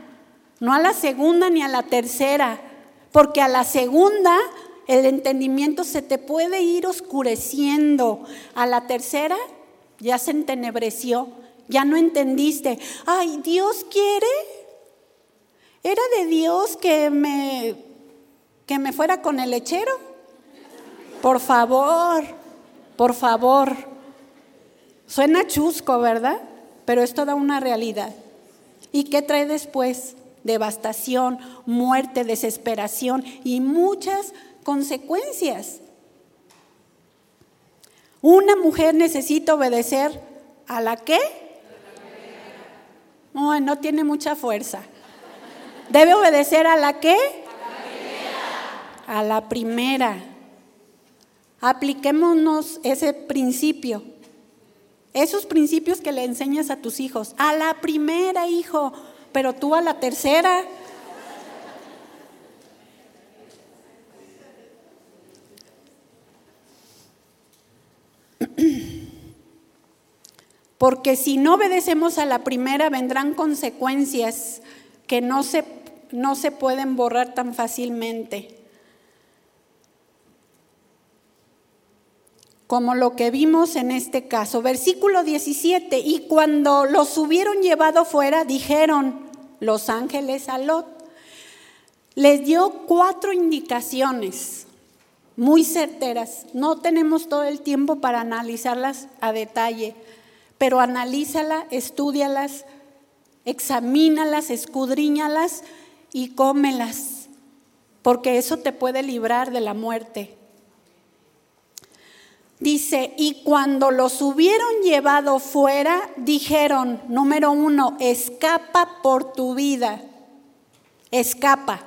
No a la segunda ni a la tercera. Porque a la segunda el entendimiento se te puede ir oscureciendo. A la tercera ya se entenebreció, ya no entendiste. Ay, Dios quiere. Era de Dios que me que me fuera con el lechero. Por favor, por favor. Suena chusco, ¿verdad? Pero es toda una realidad. ¿Y qué trae después? Devastación, muerte, desesperación y muchas consecuencias. Una mujer necesita obedecer a la qué? No, no tiene mucha fuerza. Debe obedecer a la qué? A la primera. Apliquémonos ese principio. Esos principios que le enseñas a tus hijos. A la primera, hijo, pero tú a la tercera. Porque si no obedecemos a la primera, vendrán consecuencias que no se, no se pueden borrar tan fácilmente. Como lo que vimos en este caso. Versículo 17. Y cuando los hubieron llevado fuera, dijeron los ángeles a Lot. Les dio cuatro indicaciones muy certeras. No tenemos todo el tiempo para analizarlas a detalle, pero analízala, estudialas, examínalas, escudriñalas y cómelas, porque eso te puede librar de la muerte. Dice, y cuando los hubieron llevado fuera, dijeron, número uno, escapa por tu vida, escapa,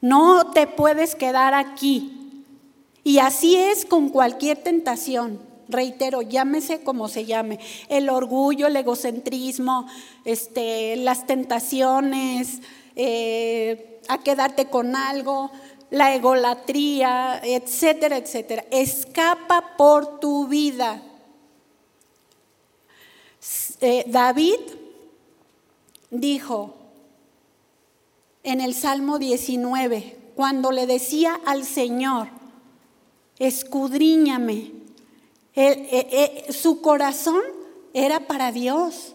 no te puedes quedar aquí. Y así es con cualquier tentación. Reitero, llámese como se llame. El orgullo, el egocentrismo, este, las tentaciones, eh, a quedarte con algo, la egolatría, etcétera, etcétera. Escapa por tu vida. Eh, David dijo en el Salmo 19, cuando le decía al Señor, escudriñame. Eh, eh, su corazón era para Dios.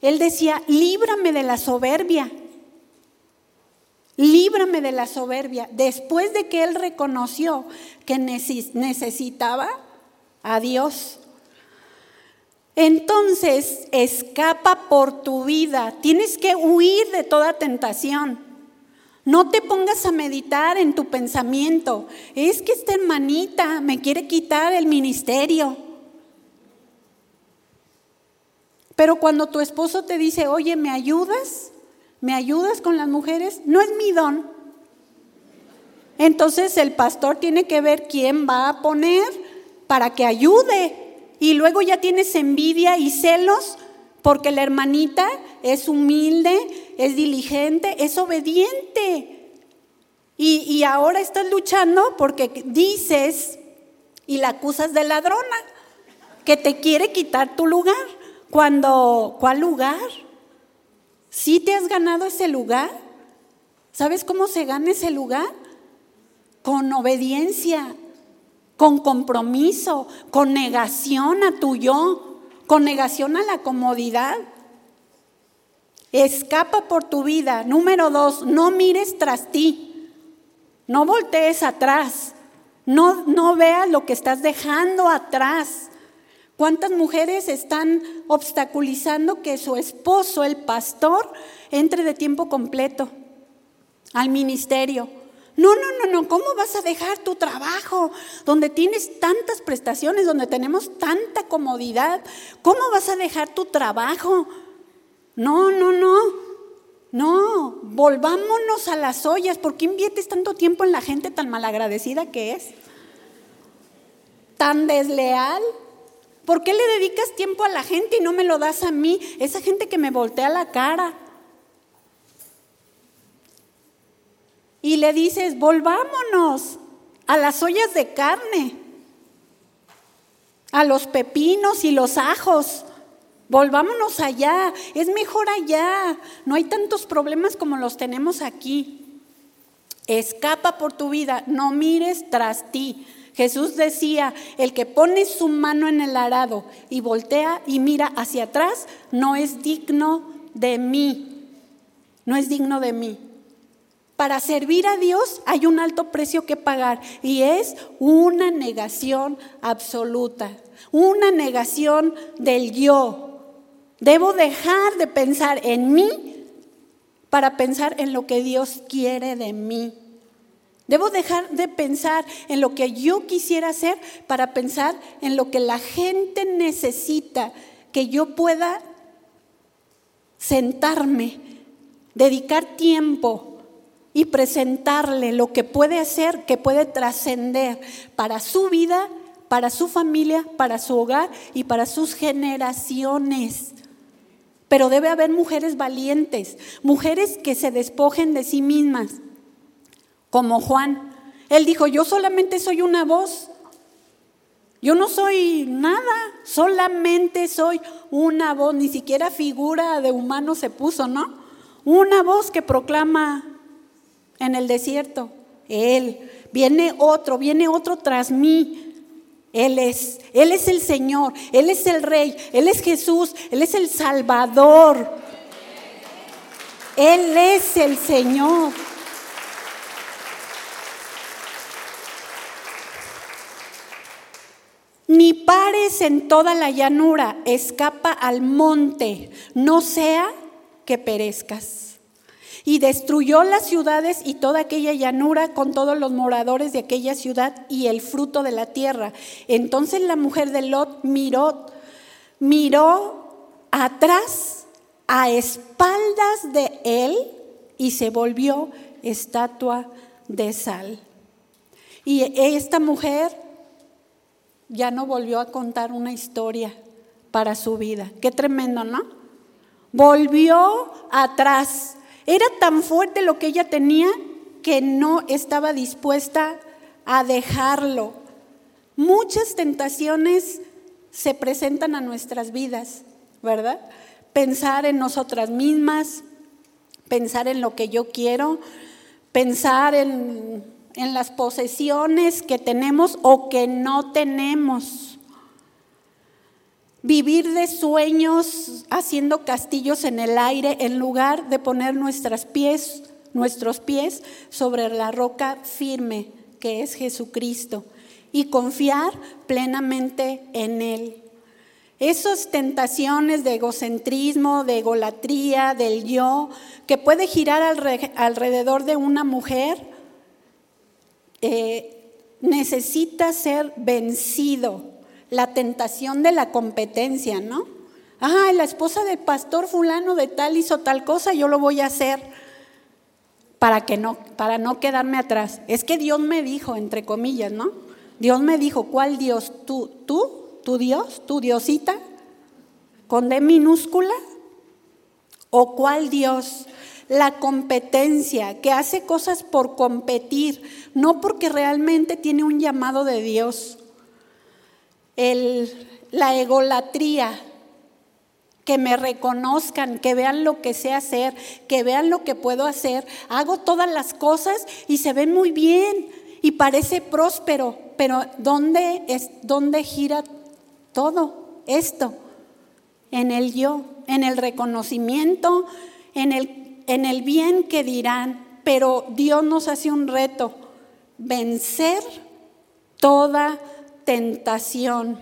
Él decía, líbrame de la soberbia. Líbrame de la soberbia. Después de que él reconoció que necesitaba a Dios. Entonces, escapa por tu vida. Tienes que huir de toda tentación. No te pongas a meditar en tu pensamiento. Es que esta hermanita me quiere quitar el ministerio. Pero cuando tu esposo te dice, oye, ¿me ayudas? ¿Me ayudas con las mujeres? No es mi don. Entonces el pastor tiene que ver quién va a poner para que ayude. Y luego ya tienes envidia y celos porque la hermanita es humilde, es diligente, es obediente. Y, ahora estás luchando porque dices y la acusas de ladrona, que te quiere quitar tu lugar. Cuando, ¿cuál lugar? ¿Sí te has ganado ese lugar? ¿Sabes cómo se gana ese lugar? Con obediencia, con compromiso, con negación a tu yo, con negación a la comodidad. Escapa por tu vida. Número dos, no mires tras ti. No voltees atrás. No, no veas lo que estás dejando atrás. ¿Cuántas mujeres están obstaculizando que su esposo, el pastor, entre de tiempo completo al ministerio? No, no, no, no, ¿cómo vas a dejar tu trabajo donde tienes tantas prestaciones, donde tenemos tanta comodidad? ¿Cómo vas a dejar tu trabajo? No, no, no. No, volvámonos a las ollas. ¿Por qué inviertes tanto tiempo en la gente tan malagradecida que es? ¿Tan desleal? ¿Por qué le dedicas tiempo a la gente y no me lo das a mí? Esa gente que me voltea la cara. y le dices, volvámonos a las ollas de carne, a los pepinos y los ajos. Volvámonos allá, es mejor allá, no hay tantos problemas como los tenemos aquí. Escapa por tu vida, no mires tras ti. Jesús decía, el que pone su mano en el arado y voltea y mira hacia atrás, no es digno de mí, no es digno de mí. Para servir a Dios hay un alto precio que pagar y es una negación absoluta, una negación del yo. Debo dejar de pensar en mí para pensar en lo que Dios quiere de mí. Debo dejar de pensar en lo que yo quisiera hacer para pensar en lo que la gente necesita, que yo pueda sentarme, dedicar tiempo y presentarle lo que puede hacer, que puede trascender para su vida, para su familia, para su hogar y para sus generaciones. Pero debe haber mujeres valientes, mujeres que se despojen de sí mismas, como Juan. Él dijo, yo solamente soy una voz, yo no soy nada, solamente soy una voz, ni siquiera figura de humano se puso, ¿no? Una voz que proclama en el desierto. Él. Viene otro, viene otro tras mí. Él es, Él es el Señor, Él es el Rey, Él es Jesús, Él es el Salvador. Él es el Señor. Ni pares en toda la llanura, escapa al monte, no sea que perezcas y destruyó las ciudades y toda aquella llanura con todos los moradores de aquella ciudad y el fruto de la tierra. Entonces la mujer de Lot miró, miró atrás a espaldas de él y se volvió estatua de sal. Y esta mujer ya no volvió a contar una historia para su vida. Qué tremendo, ¿no? Volvió atrás era tan fuerte lo que ella tenía que no estaba dispuesta a dejarlo. Muchas tentaciones se presentan a nuestras vidas, ¿verdad? Pensar en nosotras mismas, pensar en lo que yo quiero, pensar en, en las posesiones que tenemos o que no tenemos. Vivir de sueños haciendo castillos en el aire en lugar de poner nuestros pies, nuestros pies sobre la roca firme que es Jesucristo y confiar plenamente en Él. Esas tentaciones de egocentrismo, de egolatría, del yo, que puede girar alrededor de una mujer, eh, necesita ser vencido la tentación de la competencia, ¿no? Ah, la esposa del pastor fulano de tal hizo tal cosa, yo lo voy a hacer para que no, para no quedarme atrás. Es que Dios me dijo, entre comillas, ¿no? Dios me dijo, ¿cuál Dios? ¿Tú, tú, tu Dios, tu Diosita? ¿Con D minúscula? ¿O cuál Dios? La competencia, que hace cosas por competir, no porque realmente tiene un llamado de Dios la egolatría, que me reconozcan, que vean lo que sé hacer, que vean lo que puedo hacer. Hago todas las cosas y se ve muy bien y parece próspero, pero ¿dónde, es, dónde gira todo esto? En el yo, en el reconocimiento, en el, en el bien que dirán. Pero Dios nos hace un reto, vencer toda tentación.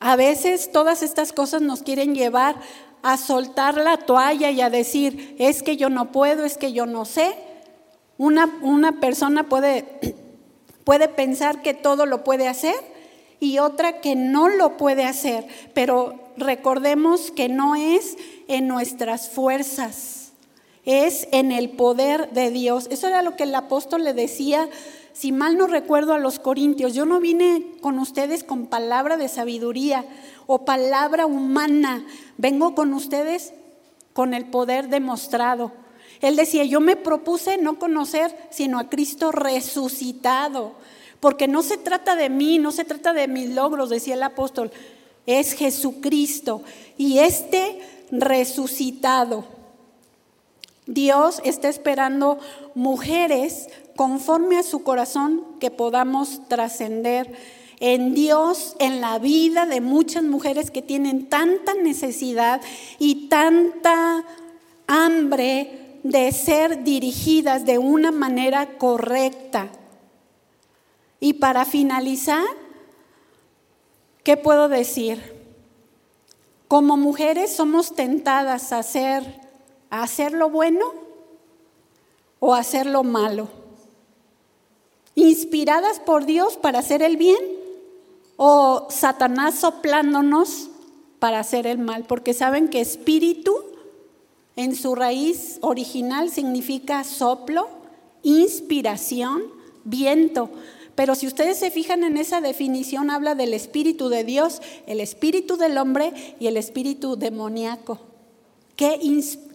A veces todas estas cosas nos quieren llevar a soltar la toalla y a decir, es que yo no puedo, es que yo no sé. Una, una persona puede, puede pensar que todo lo puede hacer y otra que no lo puede hacer, pero recordemos que no es en nuestras fuerzas, es en el poder de Dios. Eso era lo que el apóstol le decía si mal no recuerdo a los corintios, yo no vine con ustedes con palabra de sabiduría o palabra humana, vengo con ustedes con el poder demostrado. Él decía, yo me propuse no conocer sino a Cristo resucitado, porque no se trata de mí, no se trata de mis logros, decía el apóstol, es Jesucristo y este resucitado. Dios está esperando mujeres conforme a su corazón que podamos trascender en Dios, en la vida de muchas mujeres que tienen tanta necesidad y tanta hambre de ser dirigidas de una manera correcta. Y para finalizar, ¿qué puedo decir? Como mujeres somos tentadas a hacer, a hacer lo bueno o a hacer lo malo inspiradas por Dios para hacer el bien o Satanás soplándonos para hacer el mal, porque saben que espíritu en su raíz original significa soplo, inspiración, viento. Pero si ustedes se fijan en esa definición, habla del espíritu de Dios, el espíritu del hombre y el espíritu demoníaco. ¿Qué,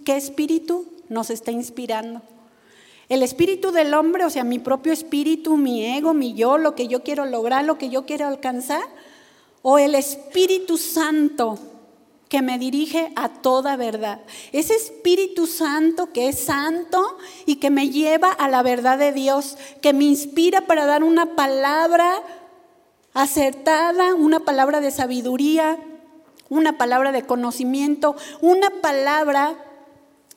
qué espíritu nos está inspirando? El espíritu del hombre, o sea, mi propio espíritu, mi ego, mi yo, lo que yo quiero lograr, lo que yo quiero alcanzar, o el Espíritu Santo que me dirige a toda verdad. Ese Espíritu Santo que es santo y que me lleva a la verdad de Dios, que me inspira para dar una palabra acertada, una palabra de sabiduría, una palabra de conocimiento, una palabra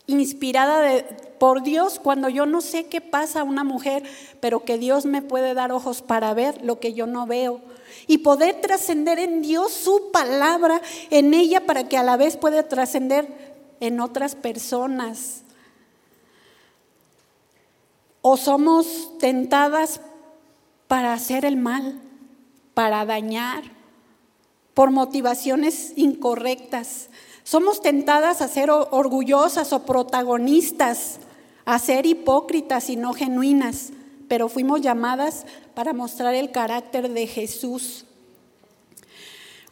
inspirada por Dios cuando yo no sé qué pasa a una mujer, pero que Dios me puede dar ojos para ver lo que yo no veo y poder trascender en Dios su palabra en ella para que a la vez pueda trascender en otras personas. O somos tentadas para hacer el mal, para dañar, por motivaciones incorrectas. Somos tentadas a ser orgullosas o protagonistas, a ser hipócritas y no genuinas, pero fuimos llamadas para mostrar el carácter de Jesús.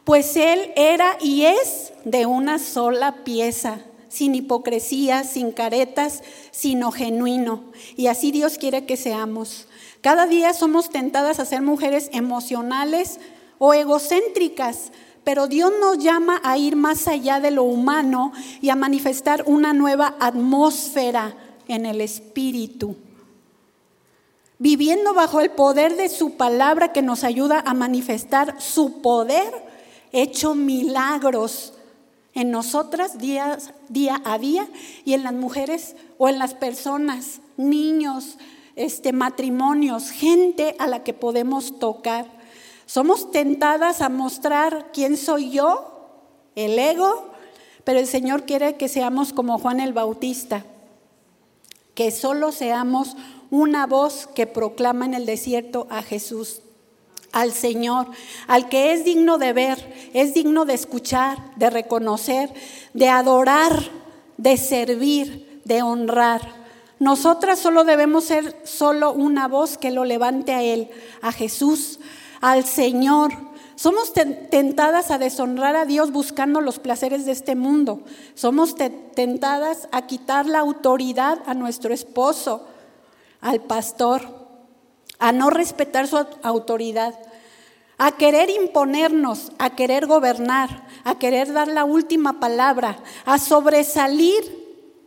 Pues Él era y es de una sola pieza, sin hipocresía, sin caretas, sino genuino. Y así Dios quiere que seamos. Cada día somos tentadas a ser mujeres emocionales o egocéntricas, pero Dios nos llama a ir más allá de lo humano y a manifestar una nueva atmósfera en el Espíritu. Viviendo bajo el poder de su palabra que nos ayuda a manifestar su poder, hecho milagros en nosotras día, a día y en las mujeres o en las personas, niños, este, matrimonios, gente a la que podemos tocar. Somos tentadas a mostrar quién soy yo, el ego, pero el Señor quiere que seamos como Juan el Bautista, que solo seamos una voz que proclama en el desierto a Jesús, al Señor, al que es digno de ver, es digno de escuchar, de reconocer, de adorar, de servir, de honrar. Nosotras solo debemos ser solo una voz que lo levante a Él, a Jesús, al Señor. Somos tentadas a deshonrar a Dios buscando los placeres de este mundo. Somos tentadas a quitar la autoridad a nuestro esposo, al pastor, a no respetar su autoridad, a querer imponernos, a querer gobernar, a querer dar la última palabra, a sobresalir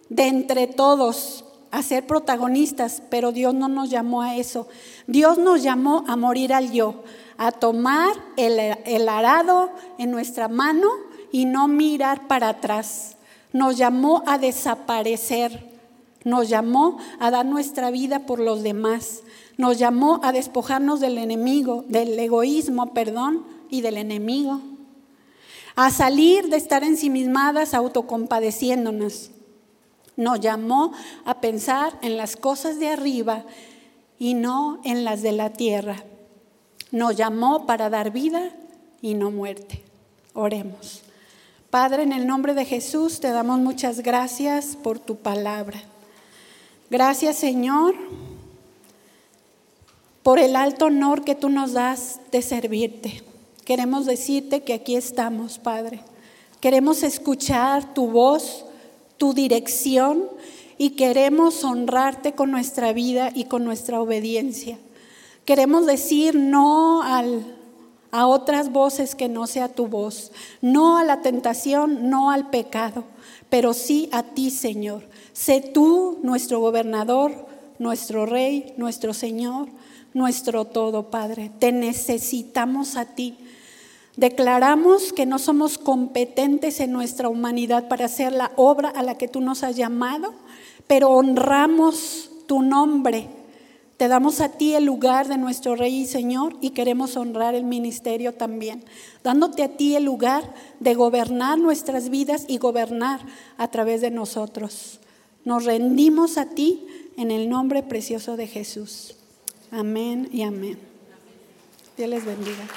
de entre todos, a ser protagonistas, pero Dios no nos llamó a eso. Dios nos llamó a morir al yo, a tomar el, arado en nuestra mano y no mirar para atrás. Nos llamó a desaparecer, nos llamó a dar nuestra vida por los demás, nos llamó a despojarnos del enemigo, del egoísmo, perdón, y del enemigo, a salir de estar ensimismadas autocompadeciéndonos. Nos llamó a pensar en las cosas de arriba y no en las de la tierra. Nos llamó para dar vida y no muerte. Oremos. Padre, en el nombre de Jesús te damos muchas gracias por tu palabra. Gracias Señor por el alto honor que tú nos das de servirte. Queremos decirte que aquí estamos, Padre. Queremos escuchar tu voz tu dirección y queremos honrarte con nuestra vida y con nuestra obediencia. Queremos decir no a otras voces que no sea tu voz, no a la tentación, no al pecado, pero sí a ti, Señor. Sé tú nuestro gobernador, nuestro rey, nuestro Señor, nuestro todo, Padre. Te necesitamos a ti. Declaramos que no somos competentes en nuestra humanidad para hacer la obra a la que tú nos has llamado, pero honramos tu nombre. Te damos a ti el lugar de nuestro Rey y Señor y queremos honrar el ministerio también, dándote a ti el lugar de gobernar nuestras vidas y gobernar a través de nosotros. Nos rendimos a ti en el nombre precioso de Jesús. Amén y amén. Dios les bendiga.